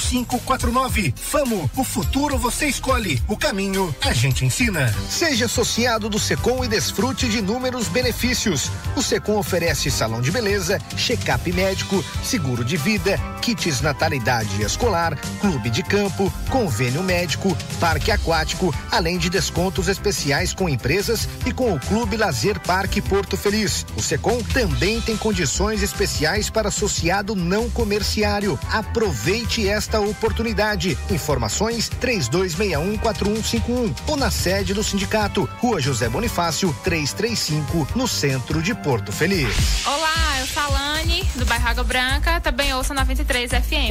4549. Famo, o futuro você escolhe, o caminho a gente ensina. Seja associado do Secom e desfrute de inúmeros benefícios. O Secom oferece salão de beleza, check-up médico, seguro de vida, kits natalidade escolar, clube de campo, convênio médico, parque aquático, além de descontos especiais com empresas e com o Clube Lazer Parque Porto Feliz. O Secom também tem condições especiais para associado não comerciário. Aproveite esta oportunidade. Informações 32614151 ou na sede do sindicato, Rua José Bonifácio, 335, no centro de Porto Feliz. Olá, eu sou a Lani, do bairro Água Branca, também ouço 93 FM.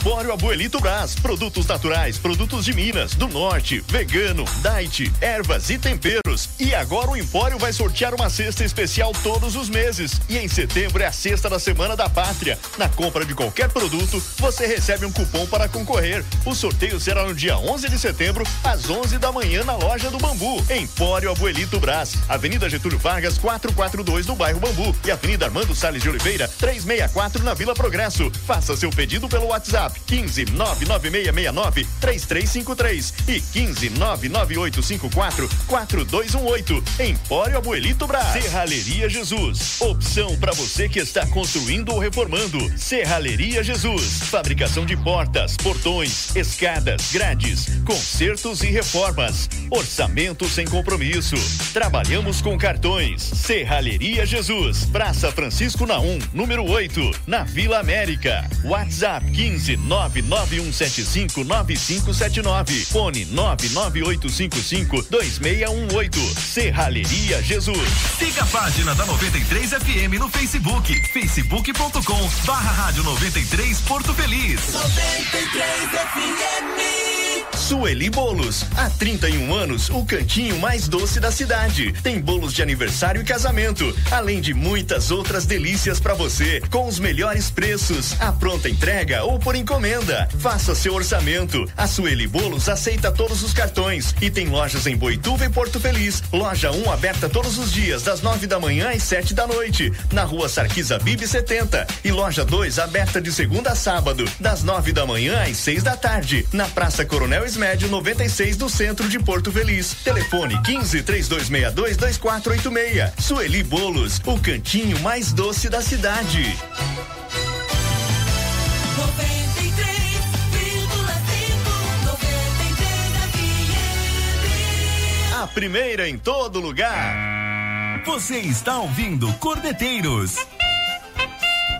Empório Abuelito Brás, produtos naturais, produtos de Minas, do Norte, vegano, diet, ervas e temperos. E agora o Empório vai sortear uma cesta especial todos os meses. E em setembro é a sexta da Semana da Pátria. Na compra de qualquer produto, você recebe um cupom para concorrer. O sorteio será no dia 11 de setembro, às 11 da manhã, na loja do Bambu. Empório Abuelito Brás, Avenida Getúlio Vargas, 442 no bairro Bambu e Avenida Armando Salles de Oliveira, 364 na Vila Progresso. Faça seu pedido pelo WhatsApp 15 99669 3353 e 15 99854 4218. Empório Abuelito Brás. Serralheria Jesus. Opção para você que está construindo ou reformando. Serralheria Jesus. Fabricação de portas, portões, escadas, grades, consertos e reformas. Orçamento sem compromisso. Trabalhamos com cartões. Serralheria Jesus. Praça Francisco Naum, número 8, na Vila América. WhatsApp 15 99175 9579. Fone 99855 2618. Serralheria Jesus. Siga a página da 93 FM no Facebook. facebook.com barra rádio 93 Porto Feliz. 93 FM. Sueli Bolos. Há 31 anos, o cantinho mais doce da cidade. Tem bolos de aniversário e casamento, além de muitas outras delícias para você, com os melhores preços, a pronta entrega ou por encomenda. Faça seu orçamento. A Sueli Bolos aceita todos os cartões e tem lojas em Boituva e Porto Feliz. Loja 1 aberta todos os dias, das 9 da manhã às 7 da noite, na rua Sarquisa Bibi 70. E loja 2 aberta de segunda a sábado, das 9 da manhã às 6 da tarde, na Praça Coronel Médio 96 do centro de Porto Feliz. Telefone 15 3262 2486. Sueli Bolos, o cantinho mais doce da cidade. 93,5 A primeira em todo lugar. Você está ouvindo Cordeteiros.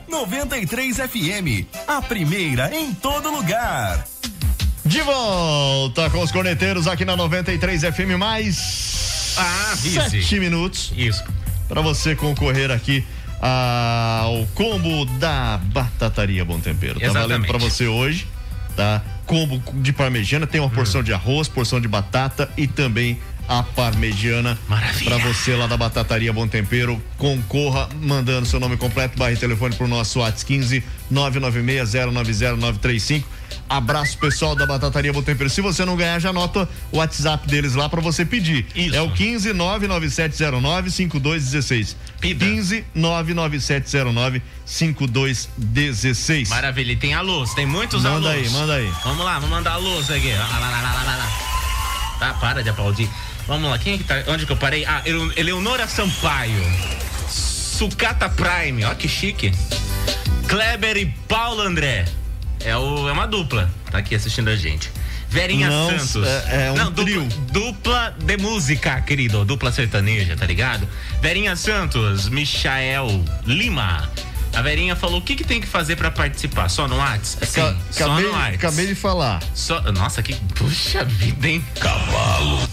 93 FM, a primeira em todo lugar. De volta com os corneteiros aqui na 93 FM, mais ah, sete minutos. Isso. Para você concorrer aqui ao combo da Batataria Bom Tempero. Exatamente. Tá valendo para você hoje, tá? Combo de parmegiana, tem uma hum. porção de arroz, porção de batata e também a parmegiana. Maravilha. Para você lá da Batataria Bom Tempero, concorra mandando seu nome completo, barra e telefone pro nosso WhatsApp 15 996090935. Abraço pessoal da Batataria Bom Tempero. Se você não ganhar, já anota o WhatsApp deles lá para você pedir. Isso. É o 15 99709 5216. 15 99709 5216. Maravilha. E tem a luz, tem muitos manda alôs. Manda aí, manda aí. Vamos lá, vamos mandar a luz aqui. Lá, lá, lá, lá, lá. Tá, para de aplaudir. Vamos lá, quem é que tá? Onde que eu parei? Ah, Eleonora Sampaio. Sucata Prime, ó que chique. Kleber e Paulo André. É, o, é uma dupla, tá aqui assistindo a gente. Verinha Não, Santos. É, é um Não, trio. Dupla, dupla de música, querido. Dupla sertaneja, tá ligado? Verinha Santos, Michael Lima. A Verinha falou o que, que tem que fazer para participar? Só no WhatsApp? Sim, Ca só acabei, no WhatsApp. Acabei de falar. Só, nossa, que. Puxa vida, hein? Cavalo.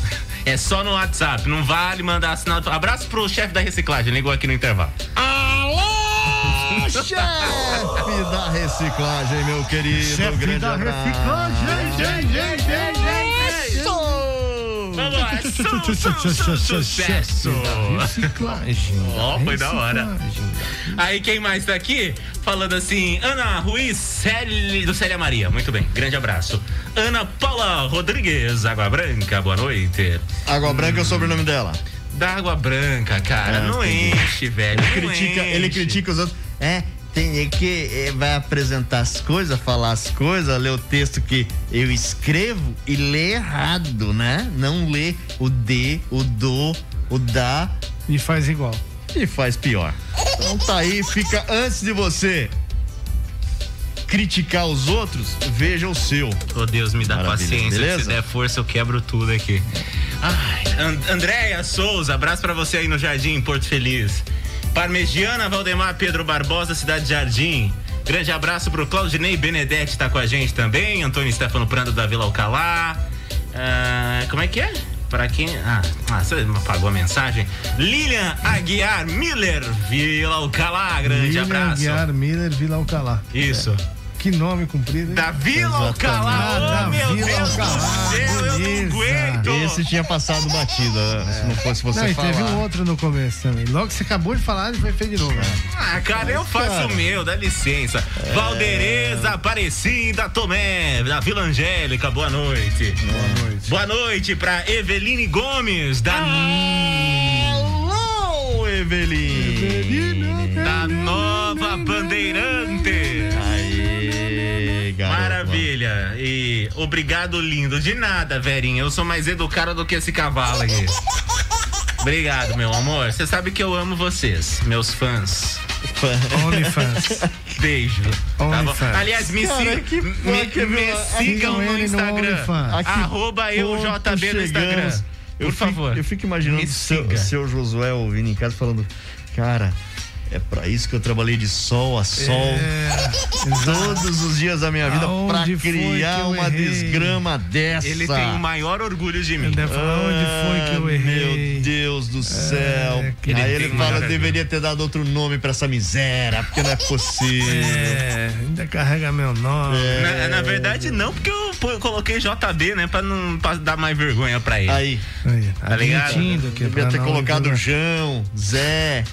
É só no WhatsApp, não vale mandar assinatura. Abraço pro chefe da reciclagem, ligou aqui no intervalo. Alô, chefe da reciclagem, meu querido. Chefe da reciclagem, gente, gente, gente. Sucesso. Ó, foi da hora. Aí quem mais tá aqui? Falando assim, Ana Ruiz Celi, do Célia Maria. Muito bem, grande abraço. Ana Paula Rodrigues, Água Branca, boa noite. Água Branca é o sobrenome dela. Da Água Branca, cara, É, não enche, velho. Ele não critica, enche. ele critica os outros. É, tem é que é, vai apresentar as coisas, falar as coisas, ler o texto que eu escrevo e ler errado, né? Não ler o D, o do, o da. E faz igual. E faz pior. Então tá aí, fica antes de você criticar os outros, veja o seu. Oh Deus, me dá Maravilha, paciência. beleza? Se der força, eu quebro tudo aqui. Ai, And Andréia Souza, abraço pra você aí no Jardim, Porto Feliz. Parmegiana Valdemar Pedro Barbosa, Cidade Jardim. Grande abraço pro Claudinei Benedetti, tá com a gente também. Antônio Stefano Prando da Vila Alcalá. Ah, como é que é? Pra quem. Ah, ah, você apagou a mensagem. Lilian Aguiar Miller, Vila Alcalá. Grande Lilian abraço. Aguiar Miller Vila Alcalá. Isso. Que nome comprido, hein? Da Vila Alcalá. Ah, Oh, meu Vila Deus Alcalá. do céu, eu não aguento. Esse tinha passado batida, né? se não fosse você Não, falar. teve um outro no começo também. Logo que você acabou de falar, ele foi feito de novo. né? Ah, cara, eu faço cara. o meu, dá licença. É. Valdereza Aparecida Tomé, da Vila Angélica, boa noite. Boa noite. Boa noite pra Eveline Gomes, da. Alô, Evelyn! Da Obrigado, lindo. De nada, Verinha. Eu sou mais educada do que esse cavalo aqui. Obrigado, meu amor. Você sabe que eu amo vocês, meus fãs. OnlyFans. Beijo. Tá? OnlyFans. Aliás, me, Cara, si- que me, que me viu? sigam no Instagram. Arroba eu, ponto JB no Instagram. chegamos? Por eu favor. Fico, eu fico imaginando o seu, seu Josué ouvindo em casa falando, cara. É pra isso que eu trabalhei de sol a sol É, todos os dias da minha vida foi criar eu uma errei? desgrama dessa. Ele tem o maior orgulho de mim. Ele deve falar onde foi que eu Ah, errei. Meu Deus do céu. que Aí ele fala, maior deveria ter dado outro nome pra essa miséria, porque não é possível. É, ainda carrega meu nome. É. Na, na verdade, não, porque eu, eu coloquei JB, né? Pra não pra dar mais vergonha pra ele. Aí, Aí, Tá ligado? mentindo que é devia ter não colocado divulgar. João, Zé.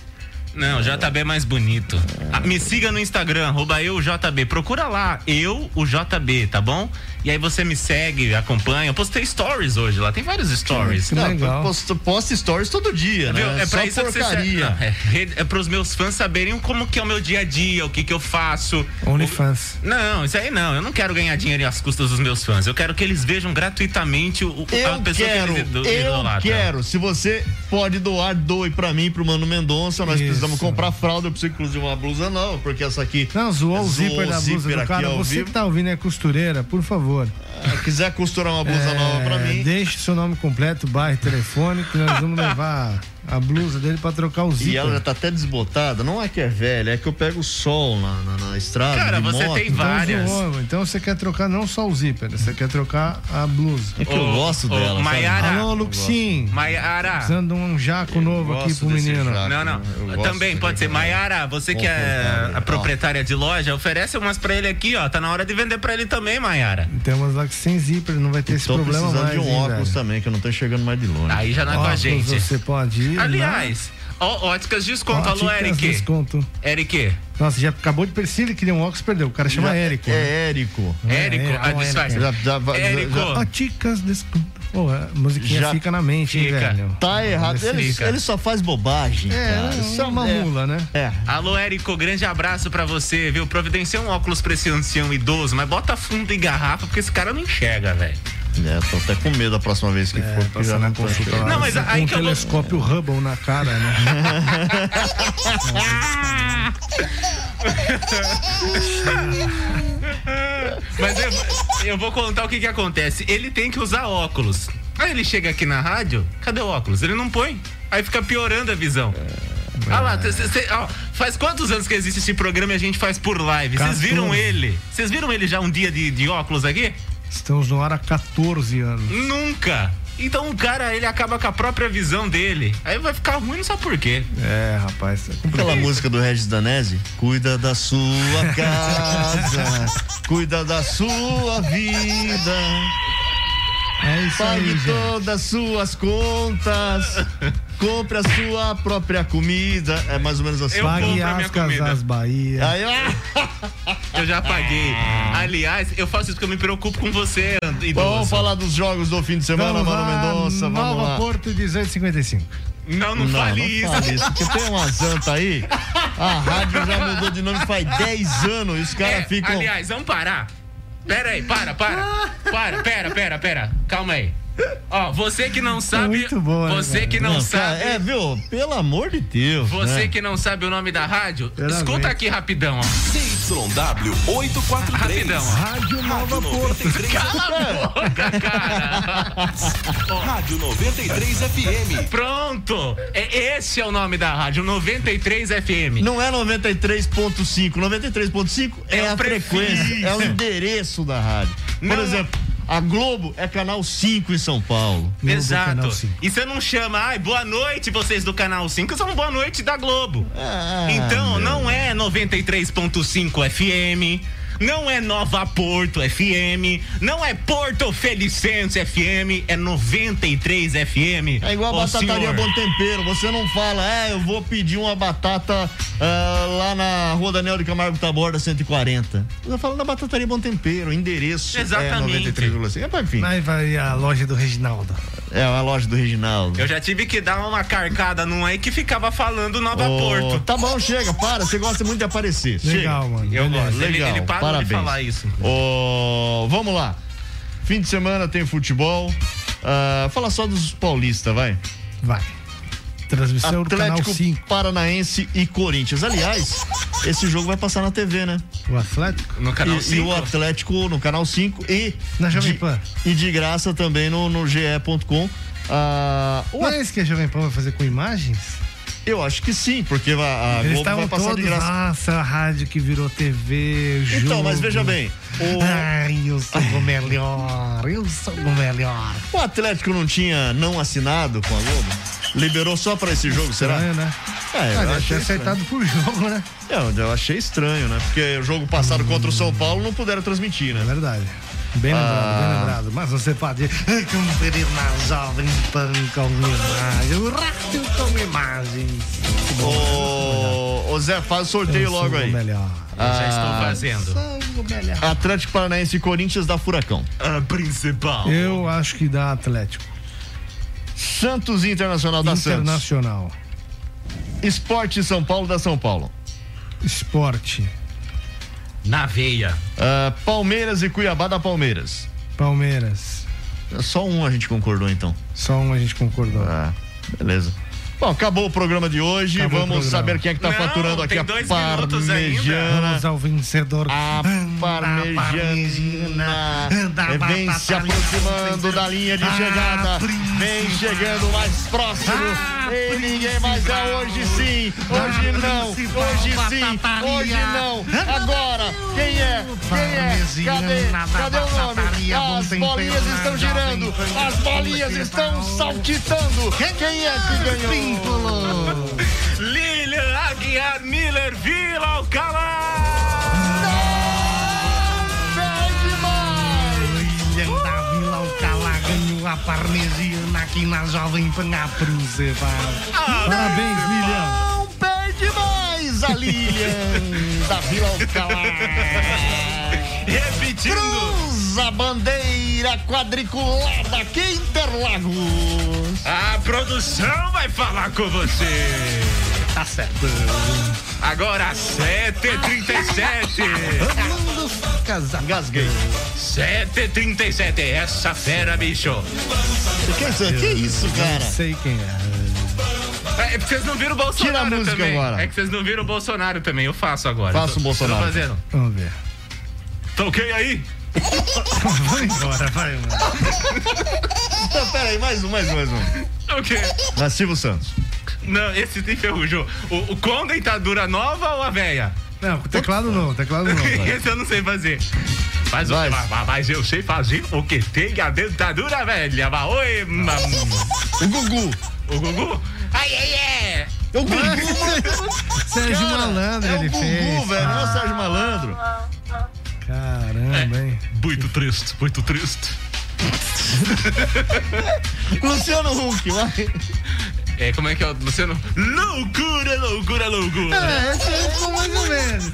Não, JB é mais bonito. Ah, me siga no Instagram, arroba eu JB. Procura lá, eu, o JB, tá bom? E aí você me segue, acompanha. Eu postei stories hoje lá, tem vários stories. Que legal. Posta, posta stories todo dia, Viu? né? É pra Só isso que você porcaria. não, é, é pros meus fãs saberem como que é o meu dia a dia, o que que eu faço. OnlyFans. Não, isso aí não. Eu não quero ganhar dinheiro às custas dos meus fãs. Eu quero que eles vejam gratuitamente o, o- a Eu pessoa quero, que eles ido- eu idolatram. quero. Se você pode doar, doe pra mim, pro Mano Mendonça. Nós Isso. precisamos comprar fralda. Eu preciso, inclusive, uma blusa nova, porque essa aqui. Não, zoou o Zoou zíper o da blusa zíper do cara. Você que tá ouvindo é costureira, por favor. Ah, quiser costurar uma blusa É, nova pra mim. Deixe seu nome completo, bairro, telefone, que nós vamos levar a blusa dele pra trocar o zíper. E ela já tá até desbotada. Não é que é velha, é que eu pego o sol na, na, na estrada. Cara, de você moto. tem Então, várias. zoou, então você quer trocar não só o zíper, você quer trocar a blusa. É que eu gosto ô, dela. Maiara. Alô, Luxim. Maiara. Precisando de um jaco novo aqui pro menino. jaco. Não, não. Eu gosto Também de pode ser. Maiara, você que é a proprietária de loja, oferece umas pra ele aqui, ó. Tá na hora de vender pra ele também, Maiara. Tem umas lá que sem zíper, não vai ter esse Tô problema precisando mais. de um hein, óculos velho? também, que eu não tô enxergando mais de longe. Aí já não é com a gente. Você pode ir. Aliás, ó, óticas desconto. Alô, Óticas Eric. desconto. Eric. Nossa, já acabou de perceber, ele queria um óculos, perdeu. O cara chama Já- Érico. né? É Érico. Érico. é, ah, é, disfarce. é. Já, já, vai- Érico. já- Óticas desconto. Pô, a musiquinha Já fica na mente, hein, fica. velho? Tá errado. Ele, fica. ele só faz bobagem. É, cara. é Só- uma é, mula, né? É. Alô, Érico, grande abraço pra você, viu? Providencia um óculos pra esse ancião idoso, mas bota fundo e garrafa, porque esse cara não enxerga, velho. É, tô até com medo da próxima vez que for, porque já não consulta Não, mas Com aí um que eu telescópio Hubble na cara, né? Mas eu, eu vou contar o que que acontece. Ele tem que usar óculos. Aí ele chega aqui na rádio, cadê o óculos? Ele não põe. Aí fica piorando a visão. Olha lá, cê- cê- ó, faz quantos anos que existe esse programa e a gente faz por live? Vocês viram 14. ele? Vocês viram ele já um dia de, de óculos aqui? Estamos no ar há 14 anos. Nunca! Então o cara, ele acaba com a própria visão dele. Aí vai ficar ruim, não sabe por quê. É, rapaz. tá complicado. Aquela música do Regis Danese, cuida da sua casa, cuida da sua vida, É isso pague aí, todas as suas contas, compre a sua própria comida. É mais ou menos assim. Eu Pague as casas Bahia. Aí, ah, Eu já paguei. Aliás, eu faço isso porque eu me preocupo com você, idoso. vamos falar dos jogos do fim de semana, Vamos Mano lá, Mendonça. Vamos Nova lá. Porto 1855. Não, não, Não, fale não isso. fale isso, porque tem uma zanta aí A rádio já mudou de nome faz 10 anos e os caras É, ficam. Aliás, vamos parar. Pera aí, para, para. Para, pera, pera, pera. Calma aí. Ó, você que não sabe. Muito boa, né, Você que não, Não, sabe. cara, é, viu? Pelo amor de Deus. Você né? que não sabe o nome da rádio, Pera escuta vez. aqui rapidão, ó. CYW 843. Rapidão, ó. Rádio Nova Porto. Cala a boca, cara. Rádio 93 FM. Pronto. É, esse é o nome da rádio, 93 FM. Não é 93.5. 93.5 é, É a prefixo. frequência, é o endereço da rádio. Por Não- exemplo, a Globo é canal 5 em São Paulo. Exato. E você não chama, ai, boa noite, vocês do Canal 5, são boa noite da Globo. então, não é 93.5 FM, não é Nova Porto FM, não é Porto Felicense FM, é 93 FM. É igual a batataria senhor. Bom Tempero. Você não fala, é, eu vou pedir uma batata ah, lá na Rua Daniel de Camargo Taborda 140. Você fala da batataria Bom Tempero, endereço. Exatamente. É 93,5. É, mas, enfim. Aí vai a loja do Reginaldo. É a loja do Reginaldo. Eu já tive que dar uma carcada num aí que ficava falando Nova Ô, Porto. Tá bom, chega, para. Você gosta muito de aparecer. Legal, chega. mano. Eu gosto. Ele- Legal, ele parou de parabéns. falar isso. Ô, vamos lá. Fim de semana tem futebol. Ah, fala só dos paulistas, vai. Vai. Transmissão do canal Atlético 5. Paranaense e Corinthians. Aliás, esse jogo vai passar na TV, né? O Atlético? No Canal e, 5? E o Atlético no Canal 5 e. Na Jovem de- Pan. E de graça também no, no ge.com. Ah, o Não é isso que a Jovem Pan vai fazer com imagens? Eu acho que sim, porque a, a Eles Globo vai passar todos, de graça. nossa, a rádio que virou TV, jogo. Então, mas veja bem, o- Ai, eu sou o melhor, eu sou o melhor. O Atlético não tinha não assinado com a Globo? Liberou só pra esse jogo, será? Estranho, né? É, Ah, eu deve achei ter acertado por jogo, né? Eu, eu achei estranho, né? Porque o jogo passado contra o São Paulo não puderam transmitir, né? É verdade. Bem lembrado, bem Ah. lembrado. Mas você pode conferir na Jovem Pan com imagens. O rádio com imagens. Ô, ô Zé, faz o sorteio Eu sou logo o aí. melhor. Eu já estou Ah, fazendo. Sou o melhor. Atlético Paranaense e Corinthians da Furacão. A principal. Eu acho que dá Atlético. Santos e Internacional da Santos. Internacional. Esporte São Paulo da São Paulo. Esporte. Na veia. Ah, Palmeiras e Cuiabá da Palmeiras. Palmeiras. Só um a gente concordou então. Só um a gente concordou. Ah, beleza. Bom, acabou o programa de hoje. Acabou Vamos saber quem é que tá Não, faturando aqui tem a dois minutos ainda. parmegiana. Vamos ao vencedor. A parmegiana vem se aproximando da linha de chegada. Vem chegando mais próximo. E ninguém mais é hoje sim. Hoje não. Hoje sim. Hoje não. Agora, quem é? Quem é? Cadê? Cadê o nome? As bolinhas estão girando. As bolinhas estão saltitando. Quem é que ganhou? Lilian Aguiar Miller Vila Alcalá! William da Vila Alcalá ganhou a parmegiana aqui na Jovem Pan a Principal. Parabéns, Lilian. Não perde mais a Lilian da Vila Alcalá. Repetindo. Cruza a bandeira quadriculada aqui em Interlagos. A produção vai falar com você. Tá certo. Agora 7h37. Gasguei. 7h37. Essa fera, bicho. Que isso, que isso, cara? Não sei quem é. É porque vocês não viram o Bolsonaro Tira a música também. agora. É que vocês não viram o Bolsonaro também. Eu faço agora. Tô- o Bolsonaro. Tô fazendo. Vamos ver. Toquei aí? Vai embora, vai, mano. Então, pera aí, mais um, mais um, mais um. O quê? Da Silvio Santos. Não, esse tem ferrujou. O, o com dentadura nova ou a véia? Não, teclado não, teclado não. Esse eu não sei fazer. Mas, o- mas, mas eu sei fazer o que tem a dentadura velha. Mas, oi, mam. O Gugu. O Gugu? Ai, ai, ai. É o Gugu. Sérgio Cara, Malandro, é ele o Gugu, fez. velho. Não é o Sérgio Malandro. Caramba, hein? Muito triste, muito triste. Luciano Huck, vai. É, como é que é o Luciano? Loucura, loucura, loucura. É, esse aí ficou mais ou menos.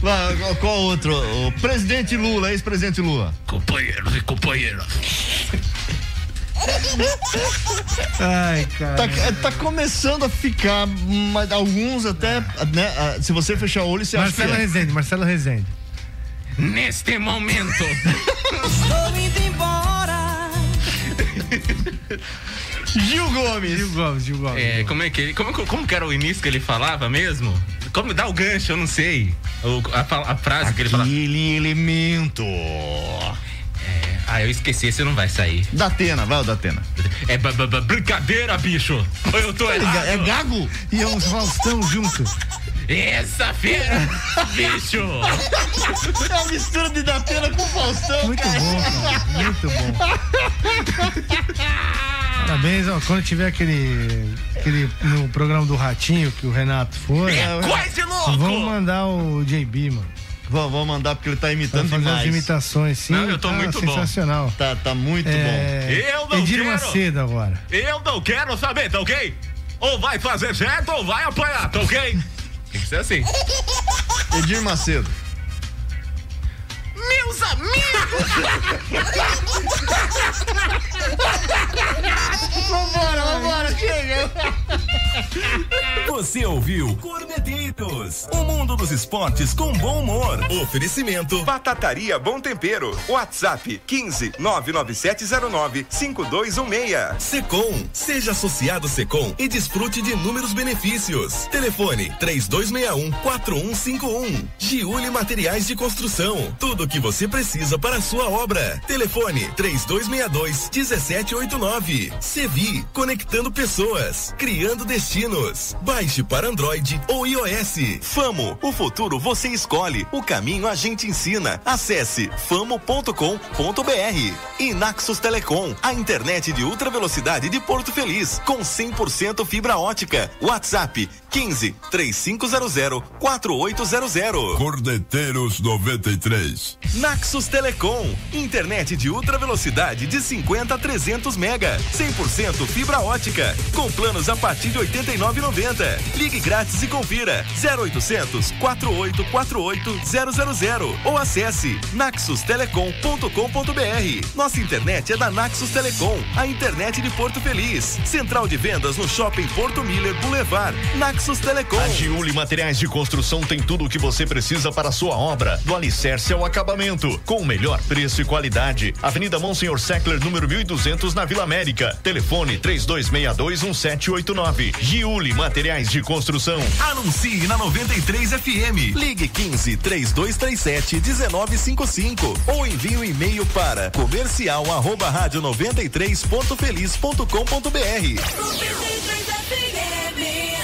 vai qual- qual outro? O presidente Lula, ex-presidente Lula. Companheiros e companheiras. Ai, cara. Tá, tá, começando a ficar, mas alguns até, né? Se você fechar o olho, você Marcelo acha que é. Rezende, Marcelo Rezende. Neste momento. Estou indo embora. Gil Gomes. Gil Gomes, Gil Gomes. É, como é que ele, como, como que era o início que ele falava mesmo? Como dá o gancho, eu não sei. O, a, a, frase Aquele que ele falava. Aquele elemento. É, ah, eu esqueci, esse não vai sair. Da Atena, vai o da Atena. É b -b -b brincadeira, bicho. Eu tô errado. É gago? E é uns Faustão junto. Essa feira, bicho! É a mistura de Datena com Faustão, Muito cara. bom, cara. Muito bom. Parabéns, ó. Quando tiver aquele, aquele. No programa do Ratinho que o Renato foi. É quase louco! Vamos mandar o JB, mano. Vamos, vamos mandar porque ele tá imitando Vai fazer demais. as imitações, sim. Não, eu tô tá muito bom. sensacional. Tá, tá muito É, Eu não Edir quero. Macedo agora. Eu não quero saber, tá ok? Ou vai fazer certo ou vai apanhar, tá ok? Tem que ser assim. Edir Macedo. Meus amigos! Vambora, vambora, chega. Você ouviu Corneteiros, o mundo dos esportes com bom humor. Oferecimento Batataria Bom Tempero. WhatsApp 15 99709 5216. Secom, seja associado Secom e desfrute de inúmeros benefícios. Telefone 3261 4151. Giuli Materiais de Construção. Tudo que você precisa para a sua obra. Telefone 3262 1789. Sevi, conectando pessoas, criando destinos. Baixe para Android ou iOS. Famo, o futuro você escolhe, o caminho a gente ensina. Acesse famo.com.br. E Naxos Telecom, a internet de ultra velocidade de Porto Feliz, com 100% fibra ótica. WhatsApp 15 3500 4800. Cordeteiros 93. Naxos Telecom, internet de ultra velocidade de 50 a 300 mega, 100% fibra ótica, com planos a partir de 89,90. Ligue grátis e confira 0800 4848 000 ou acesse naxustelecom.com.br. Nossa internet é da Naxos Telecom, a internet de Porto Feliz. Central de vendas no Shopping Porto Miller Boulevard. Naxos Telecom. A Giuli Materiais de Construção tem tudo o que você precisa para a sua obra, do alicerce ao acabamento, com o melhor preço e qualidade. Avenida Monsenhor Seckler, número 1200, na Vila América. Telefone 32621789. Giuli Materiais de Construção. Anuncie na 93 FM. Ligue 15 3237 1955 ou envie um e-mail para comercial arroba rádio 93.feliz.com.br.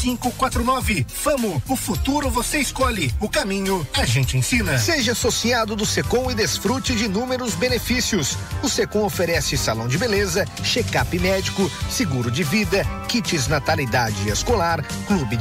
4549. Famo, o futuro você escolhe, o caminho a gente ensina. Seja associado do Secom e desfrute de inúmeros benefícios. O Secom oferece salão de beleza, check-up médico, seguro de vida, kits natalidade escolar, clube